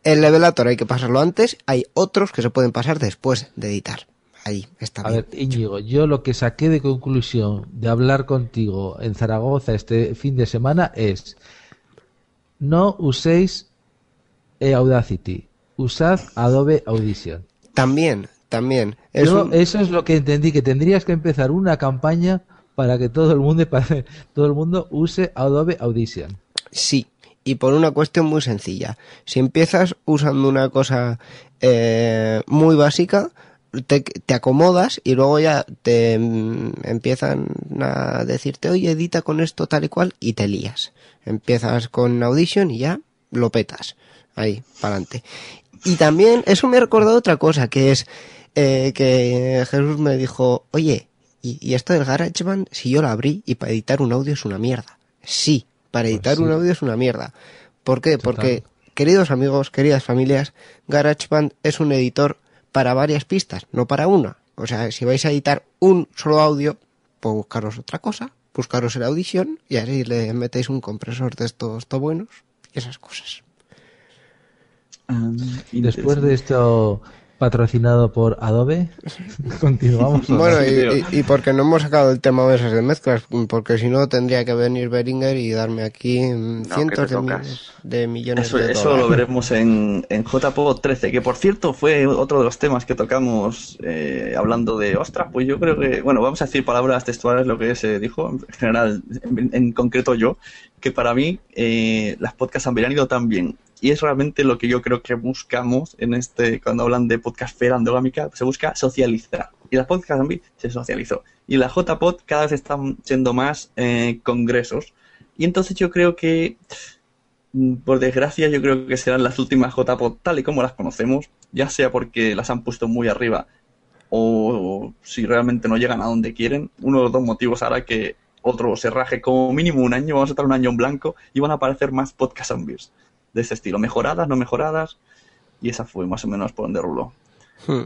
Speaker 7: El levelator hay que pasarlo antes. Hay otros que se pueden pasar después de editar. Ahí está
Speaker 5: A
Speaker 7: bien.
Speaker 5: ver, Íñigo, yo lo que saqué de conclusión de hablar contigo en Zaragoza este fin de semana es no uséis eh, Audacity, usad Adobe Audition.
Speaker 7: También, también. Es
Speaker 5: Yo
Speaker 7: un-
Speaker 5: eso es lo que entendí, que tendrías que empezar una campaña para que todo el mundo para- todo el mundo use Adobe Audition.
Speaker 7: Sí, y por una cuestión muy sencilla. Si empiezas usando una cosa eh, muy básica, te, te acomodas y luego ya te mm, empiezan a decirte, oye, edita con esto tal y cual, y te lías. Empiezas con Audition y ya lo petas. Ahí, para adelante. Y también, eso me ha recordado otra cosa, que es eh, que Jesús me dijo, oye, y, y esto del GarageBand, si yo lo abrí y para editar un audio es una mierda. Sí, para editar
Speaker 5: sí.
Speaker 7: un audio es una mierda. ¿Por qué? Porque, queridos amigos, queridas familias, GarageBand es un editor para varias pistas, no para una. O sea, si vais a editar un solo audio, pues buscaros otra cosa, buscaros la audición y así le metéis un compresor de estos to buenos y esas cosas.
Speaker 5: Y después de esto, patrocinado por Adobe. Continuamos.
Speaker 7: Bueno, y, y, y porque no hemos sacado el tema de esas de mezclas, porque si no tendría que venir Beringer y darme aquí mm,
Speaker 3: No,
Speaker 7: cientos de millones, de millones
Speaker 3: Eso,
Speaker 7: de
Speaker 3: eso lo
Speaker 7: dólares.
Speaker 3: veremos en, en JPO 13, que por cierto fue otro de los temas que tocamos eh, hablando de, ostras, pues yo creo que, bueno, vamos a decir palabras textuales lo que se dijo, en general, en, en concreto yo, que para mí eh, las podcasts han ido tan bien. Y es realmente lo que yo creo que buscamos en este, cuando hablan de podcastfera endogámica, se busca socializar. Y las podcasts Ambi se socializó. Y las JPod cada vez están siendo más eh, congresos. Y entonces yo creo que Mm, por desgracia, yo creo que serán las últimas JPod tal y como las conocemos, ya sea porque las han puesto muy arriba o si realmente no llegan a donde quieren. Uno de los dos motivos hará que otro se raje como mínimo un año, vamos a estar un año en blanco y van a aparecer más podcast zombies de ese estilo, mejoradas, no mejoradas, y esa fue más o menos por donde ruló.
Speaker 7: Hmm.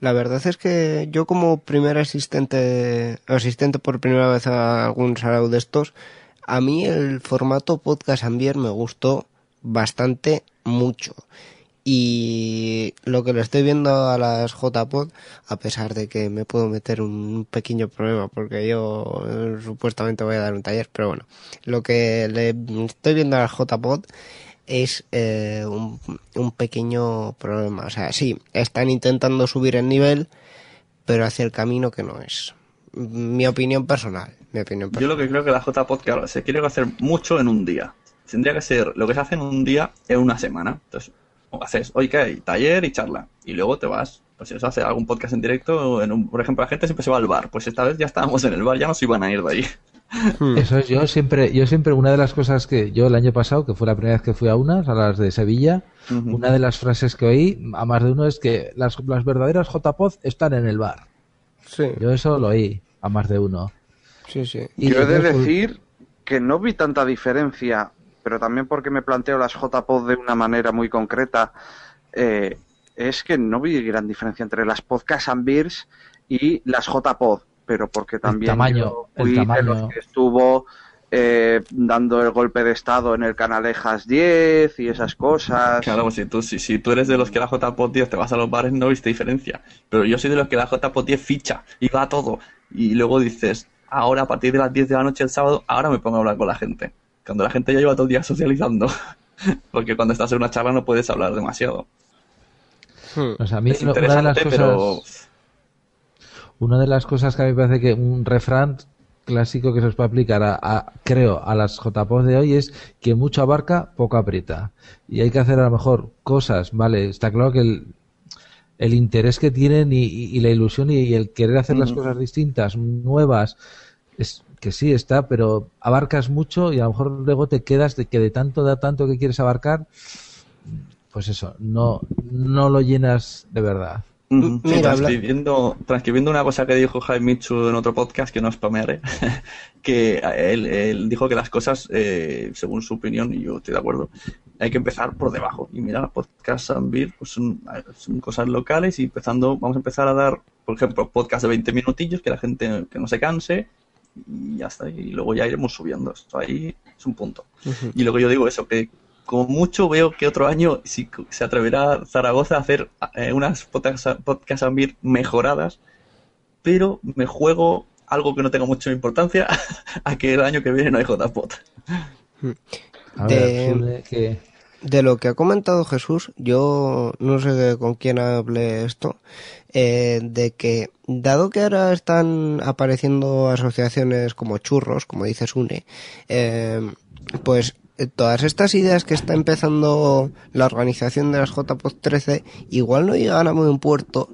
Speaker 7: La verdad es que yo como primer asistente, asistente por primera vez a algún salón de estos, a mí el formato podcast Ambier me gustó bastante mucho. Y lo que le estoy viendo a las JPod, a pesar de que me puedo meter un pequeño problema porque yo eh, supuestamente voy a dar un taller, pero bueno, lo que le estoy viendo a las JPod es eh, un, un pequeño problema. O sea, sí, están intentando subir el nivel, pero hacia el camino que no es. Mi opinión personal. Mi opinión
Speaker 3: Yo
Speaker 7: personal.
Speaker 3: lo que creo que la JPod, claro, se quiere hacer mucho en un día. Tendría que ser lo que se hace en un día en una semana. Entonces, o haces, hoy que hay taller y charla. Y luego te vas, pues si eso hace algún podcast en directo, en un, por ejemplo, la gente siempre se va al bar. Pues esta vez ya estábamos en el bar, ya nos iban a ir de ahí.
Speaker 5: Eso es, yo siempre, yo siempre, una de las cosas que yo el año pasado, que fue la primera vez que fui a unas, a las de Sevilla, una de las frases que oí a más de uno es que las, las verdaderas JPod están en el bar.
Speaker 7: Sí.
Speaker 5: Yo eso lo oí a más de uno.
Speaker 7: Sí, sí.
Speaker 5: Y
Speaker 6: Yo he de decir que no vi tanta diferencia, pero también porque me planteo las JPod de una manera muy concreta, eh, es que no vi gran diferencia entre las podcast and beers y las JPod, pero porque también
Speaker 5: tamaño,
Speaker 6: yo
Speaker 5: el
Speaker 6: fui de
Speaker 5: tamaño.
Speaker 6: los que estuvo eh, dando el golpe de estado en el Canalejas 10 y esas cosas.
Speaker 3: Claro, pues si tú, si, si tú eres de los que la JPod 10 te vas a los bares, no viste diferencia. Pero yo soy de los que la JPod 10 ficha y va a todo. Y luego dices, ahora a partir de las 10 de la noche el sábado, ahora me pongo a hablar con la gente. Cuando la gente ya lleva todo el día socializando. Porque cuando estás en una charla no puedes hablar demasiado.
Speaker 5: o sea, a mí
Speaker 3: Es
Speaker 5: lo- una de las
Speaker 3: interesante,
Speaker 5: cosas,
Speaker 3: pero
Speaker 5: una de las cosas que a mí me parece que un refrán clásico que se os puede aplicar a, a- creo, a las JPOs de hoy es que mucho abarca, poco aprieta. Y hay que hacer a lo mejor cosas, vale, está claro que el, el interés que tienen y, y- y la ilusión y, y el querer hacer las cosas distintas, nuevas, es que sí está, pero abarcas mucho y a lo mejor luego te quedas de que de tanto, de tanto que quieres abarcar, pues eso, no, no lo llenas de verdad.
Speaker 7: Mira,
Speaker 3: transcribiendo, transcribiendo una cosa que dijo Jaime Michu en otro podcast, que no spamearé, que él, él dijo que las cosas, eh, según su opinión, y yo estoy de acuerdo, hay que empezar por debajo. Y mira, podcast Ambir, pues son, son cosas locales y empezando, vamos a empezar a dar, por ejemplo, podcast de 20 minutillos, que la gente que no se canse, y ya está, y luego ya iremos subiendo. Esto ahí es un punto. Y lo que yo digo eso, que como mucho veo que otro año si se atreverá Zaragoza a hacer eh, unas podcast, podcast Ambir mejoradas, pero me juego algo que no tenga mucha importancia a que el año que viene no hay JPOT.
Speaker 5: A
Speaker 7: De-
Speaker 5: que-
Speaker 7: De lo que ha comentado Jesús, yo no sé con quién hable esto, eh, de que dado que ahora están apareciendo asociaciones como churros, como dice Sune, eh, pues todas estas ideas que está empezando la organización de las JPOD 13 igual no llegan a buen puerto,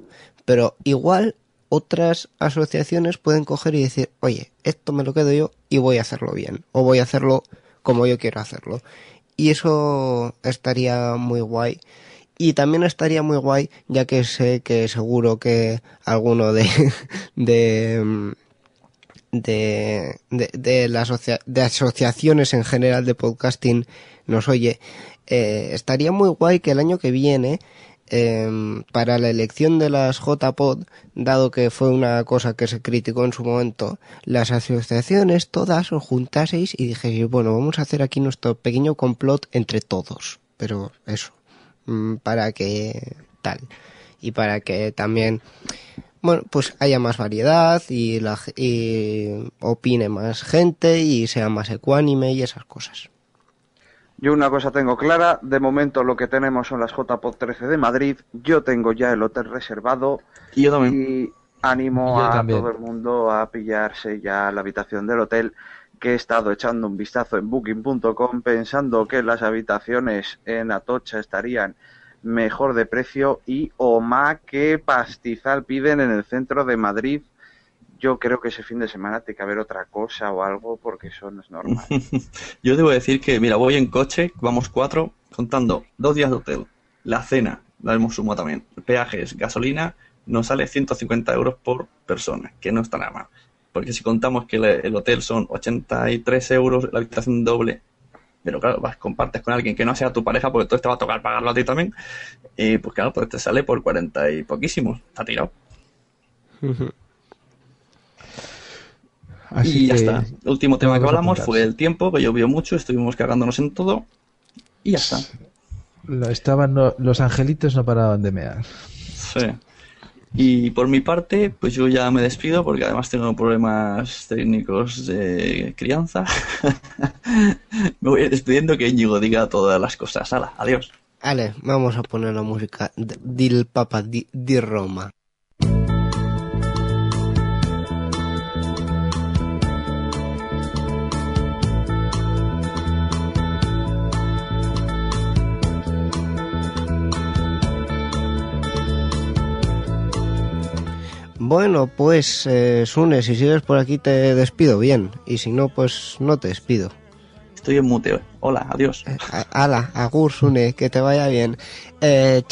Speaker 7: pero igual otras asociaciones pueden coger y decir, oye, esto me lo quedo yo y voy a hacerlo bien, o voy a hacerlo como yo quiero hacerlo. Y eso estaría muy guay. Y también estaría muy guay, ya que sé que seguro que alguno de, de, mm, de, de, de, de asociaciones en general de podcasting nos oye, eh, estaría muy guay que el año que viene, em, para la elección de las JPod, dado que fue una cosa que se criticó en su momento, las asociaciones todas os juntaseis y dijeseis, bueno, vamos a hacer aquí nuestro pequeño complot entre todos. Pero eso, mm, para que tal. y para que también bueno, pues haya más variedad y, la, ge- y opine más gente y sea más ecuánime y esas cosas.
Speaker 6: Yo una cosa tengo clara, de momento lo que tenemos son las JPod 13 de Madrid, yo tengo ya el hotel reservado
Speaker 3: y yo también.
Speaker 6: y animo
Speaker 5: Yo
Speaker 6: a
Speaker 5: también.
Speaker 6: todo el mundo a pillarse ya la habitación del hotel que he estado echando un vistazo en booking.com pensando que las habitaciones en Atocha estarían mejor de precio y o más que pastizal piden en el centro de Madrid. Yo creo que ese fin de semana tiene que haber otra cosa o algo porque eso no es normal.
Speaker 3: Yo debo decir que, mira, voy en coche, vamos cuatro, contando dos días de hotel, la cena, la hemos sumado también, peajes, gasolina, nos sale 150 euros por persona, que no está nada mal. Porque si contamos que el, el hotel son 83 euros, la habitación doble, pero claro, vas, compartes con alguien que no sea tu pareja, porque entonces te va a tocar pagarlo a ti también, y pues claro, pues te sale por 40 y poquísimo, está tirado.
Speaker 5: Así
Speaker 3: y ya está. El último tema que hablamos fue el tiempo, que llovió mucho, estuvimos cagándonos en todo, y ya está.
Speaker 5: Lo- Estaban no- los angelitos no paraban de mear.
Speaker 3: Sí. Y por mi parte, pues yo ya me despido porque además tengo problemas técnicos de crianza. me voy despidiendo que Íñigo diga todas las cosas. Hala, adiós.
Speaker 7: Ale, vamos a poner la música de- del Papa di Roma. Bueno, pues eh, Sune, si sigues por aquí te despido bien, y si no, pues no te despido.
Speaker 3: Estoy en muteo. Hola, adiós.
Speaker 7: A- Ala, Agur, Sune, que te vaya bien. Eh,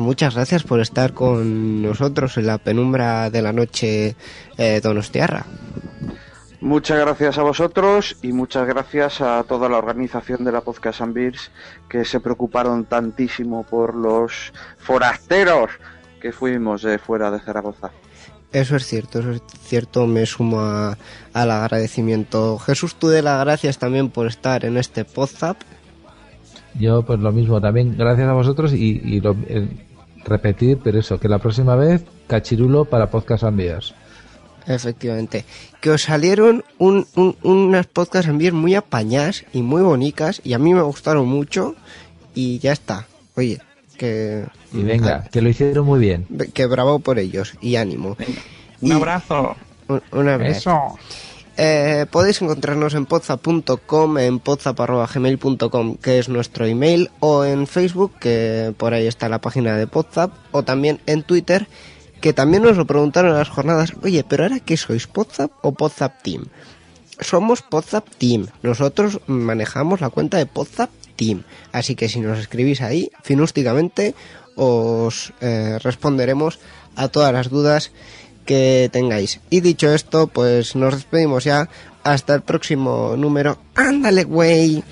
Speaker 7: muchas gracias por estar con nosotros en la penumbra de la noche eh, donostiarra.
Speaker 6: Muchas gracias a vosotros y muchas gracias a toda la organización de la Podcast and Beers que se preocuparon tantísimo por los forasteros que fuimos de fuera de Zaragoza.
Speaker 7: Eso es cierto, eso es cierto, me sumo a- al agradecimiento. Jesús, tú de las gracias también por estar en este podzap.
Speaker 5: Yo, pues lo mismo, también gracias a vosotros y, y lo- el- repetir, pero eso, que la próxima vez, cachirulo para Podcast Ambias.
Speaker 7: Efectivamente. Que os salieron un, un- unas podcasts en bien muy apañadas y muy bonitas y a mí me gustaron mucho y ya está. Oye, que...
Speaker 5: Y venga, que lo hicieron muy bien.
Speaker 7: Que bravo por ellos y ánimo.
Speaker 3: Un abrazo.
Speaker 7: Un, un abrazo. Eh, podéis encontrarnos en podzap.com, en podzap.gmail.com, que es nuestro email, o en Facebook, que por ahí está la página de Podzap, o también en Twitter, que también nos lo preguntaron en las jornadas, oye, pero ahora qué sois, Podzap o Podzap Team? Somos Podzap Team, nosotros manejamos la cuenta de Podzap Team, así que si nos escribís ahí, finústicamente, os eh, responderemos a todas las dudas que tengáis. Y dicho esto, pues nos despedimos ya. Hasta el próximo número. ¡Ándale, güey!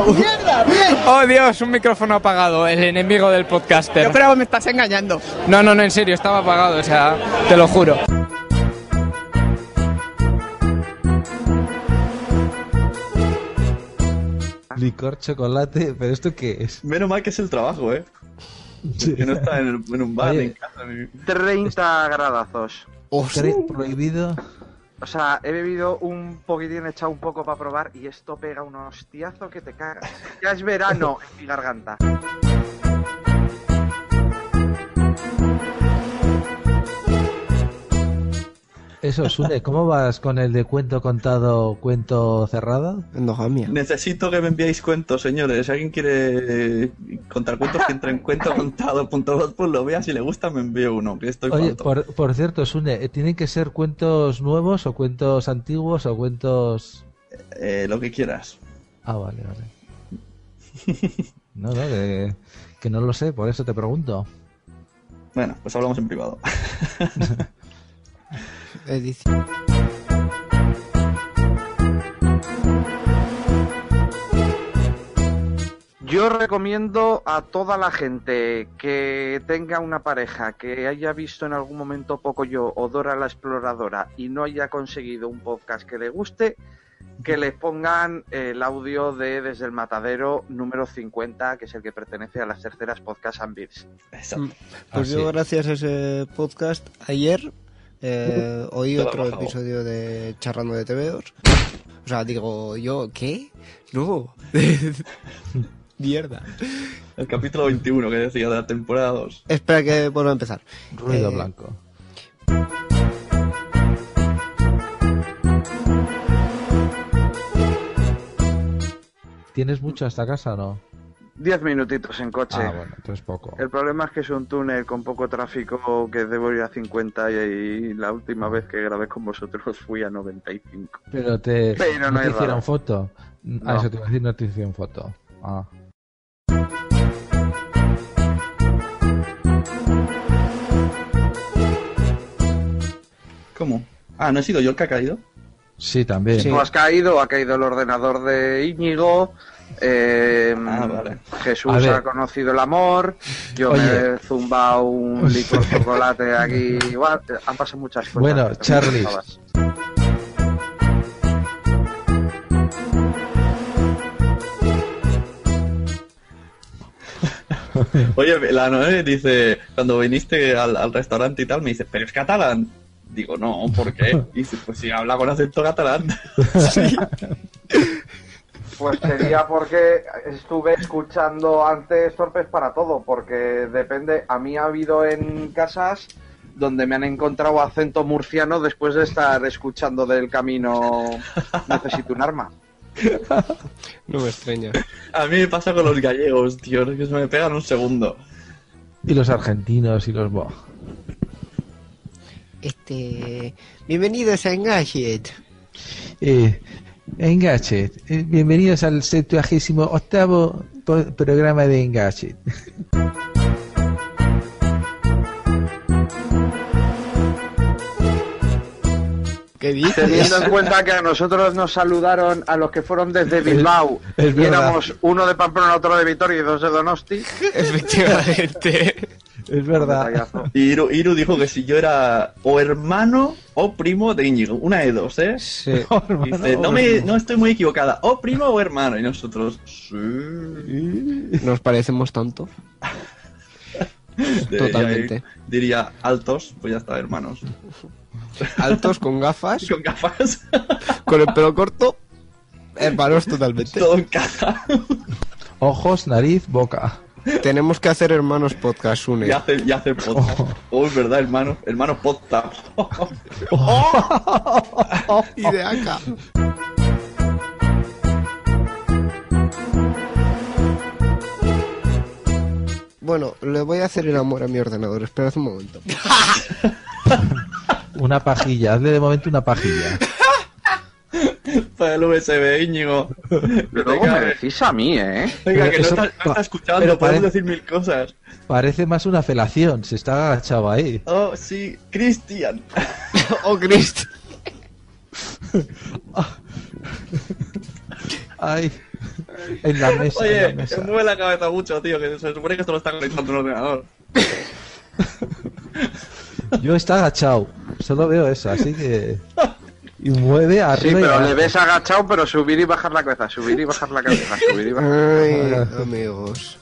Speaker 23: Apagado. Oh Dios, un micrófono apagado, el enemigo del podcaster.
Speaker 31: Yo creo que me estás engañando.
Speaker 23: No, no, no, en serio, estaba apagado, o sea, te lo juro.
Speaker 5: Licor, chocolate, pero ¿esto qué es?
Speaker 3: Menos mal que es el trabajo, ¿eh? Que no está en, el- en un bar,
Speaker 5: Oye.
Speaker 3: en casa. ni-
Speaker 6: 30 gradazos.
Speaker 5: Prohibido.
Speaker 6: O sea, he bebido un poquitín, he echado un poco para probar y esto pega un hostiazo que te cagas. Ya es verano en mi garganta.
Speaker 5: Eso, Sune, ¿cómo vas con el de cuento contado, cuento cerrado?
Speaker 7: Endogamia.
Speaker 3: Necesito que me enviéis cuentos, señores. Si alguien quiere contar cuentos, que entre en cuentocontado.blogspot, lo vea. Si le gusta, me envío uno, que estoy
Speaker 5: Oye, por, por cierto, Sune, ¿eh, ¿tienen que ser cuentos nuevos o cuentos antiguos o cuentos...?
Speaker 3: Eh, lo que quieras.
Speaker 5: Ah, vale, vale. No, no, que, que no lo sé, por eso te pregunto.
Speaker 3: Bueno, pues hablamos en privado.
Speaker 7: Edición.
Speaker 6: Yo recomiendo a toda la gente que tenga una pareja que haya visto en algún momento poco yo o Dora la exploradora y no haya conseguido un podcast que le guste, que le pongan el audio de Desde el Matadero número 50, que es el que pertenece a las terceras podcast and Beers.
Speaker 7: Pues yo, gracias a ese podcast, ayer eh,
Speaker 6: lo
Speaker 7: otro episodio de Charrando de TVOs. O sea, digo, yo, ¿qué? No. Mierda.
Speaker 3: El capítulo 21 que decía de la temporada 2.
Speaker 7: Espera que vuelva a empezar.
Speaker 5: Ruido
Speaker 7: Eh,
Speaker 5: blanco. ¿Tienes mucho hasta casa o no?
Speaker 6: Diez minutitos en coche.
Speaker 5: Ah, bueno, entonces poco.
Speaker 6: El problema es que es un túnel con poco tráfico que debo ir a 50 y, y la última vez que grabé con vosotros fui a 95.
Speaker 5: Pero te,
Speaker 6: Pero no
Speaker 5: te
Speaker 6: hay
Speaker 5: hicieron
Speaker 6: raro.
Speaker 5: foto. Ah,
Speaker 6: No.
Speaker 5: eso te iba a decir, no te hicieron foto. Ah.
Speaker 3: ¿Cómo? Ah, ¿no he sido yo el que ha caído?
Speaker 5: Sí, también.
Speaker 6: No has caído, ha caído el ordenador de Íñigo. Eh, Jesús
Speaker 5: A ver.
Speaker 6: ha conocido el amor. Yo me he zumbado un licor chocolate aquí. Igual, eh, han pasado muchas cosas.
Speaker 5: Bueno, Charlie.
Speaker 3: Oye, la Noé dice, cuando viniste al, al restaurante y tal, me dice, pero es catalán. Digo, no, ¿por qué? Y dice, pues si habla con acento catalán.
Speaker 6: Pues sería porque estuve escuchando antes Torpes para todo, porque depende, a mí ha habido en casas donde me han encontrado acento murciano después de estar escuchando del camino Necesito un arma.
Speaker 7: No me extraña.
Speaker 3: A mí me pasa con los gallegos, tío, es que se me pegan un segundo.
Speaker 5: Y los argentinos y los... bo-
Speaker 7: Este. Bienvenidos a Engadget.
Speaker 5: Eh, Engadget, eh, bienvenidos al 78 octavo programa de Engadget.
Speaker 7: ¿Qué dices?
Speaker 6: Teniendo en cuenta que a nosotros nos saludaron a los que fueron desde Bilbao
Speaker 5: es
Speaker 6: y éramos uno de Pamplona, otro de Vitoria y dos de Donosti.
Speaker 7: Efectivamente.
Speaker 5: Es verdad.
Speaker 3: Y Iru, Iru dijo que si yo era o hermano o primo de Íñigo, una de dos, ¿eh?
Speaker 7: Sí.
Speaker 3: Dice, no, me, no estoy muy equivocada, o primo o hermano, y nosotros, sí.
Speaker 7: Nos parecemos tanto.
Speaker 3: Diría-
Speaker 7: Totalmente.
Speaker 3: Diría altos, pues ya está, hermanos.
Speaker 7: Altos con gafas.
Speaker 3: Con gafas.
Speaker 7: Con el pelo corto. Hermanos totalmente.
Speaker 3: Todo encaja.
Speaker 5: Ojos, nariz, boca.
Speaker 7: Tenemos que hacer hermanos podcast, une.
Speaker 3: Y hace, y hace podcast. Oh, es verdad, hermano. Hermano podcast.
Speaker 7: Y de acá. Bueno, le voy a hacer el amor a mi ordenador. Esperad un momento.
Speaker 5: Una pajilla, hazle de momento una pajilla.
Speaker 3: Para el USB, Íñigo.
Speaker 6: Luego me decís a mí, ¿eh?
Speaker 3: Venga, que no está, no está escuchando,
Speaker 5: pero
Speaker 3: podemos
Speaker 5: parece-
Speaker 3: decir mil cosas.
Speaker 5: Parece más una felación, se está agachado ahí.
Speaker 3: Oh, sí, Cristian.
Speaker 7: oh, Cristian.
Speaker 5: Ay, en la mesa. en la
Speaker 3: Oye,
Speaker 5: mesa.
Speaker 3: me mueve la cabeza mucho, tío, que se supone que esto lo está conectando un ordenador.
Speaker 5: Yo está agachado, solo veo eso, así que y mueve arriba. Sí,
Speaker 6: pero le ves agachado, pero subir y bajar la cabeza, subir y bajar la cabeza, subir y bajar la cabeza.
Speaker 7: Ay, amigos.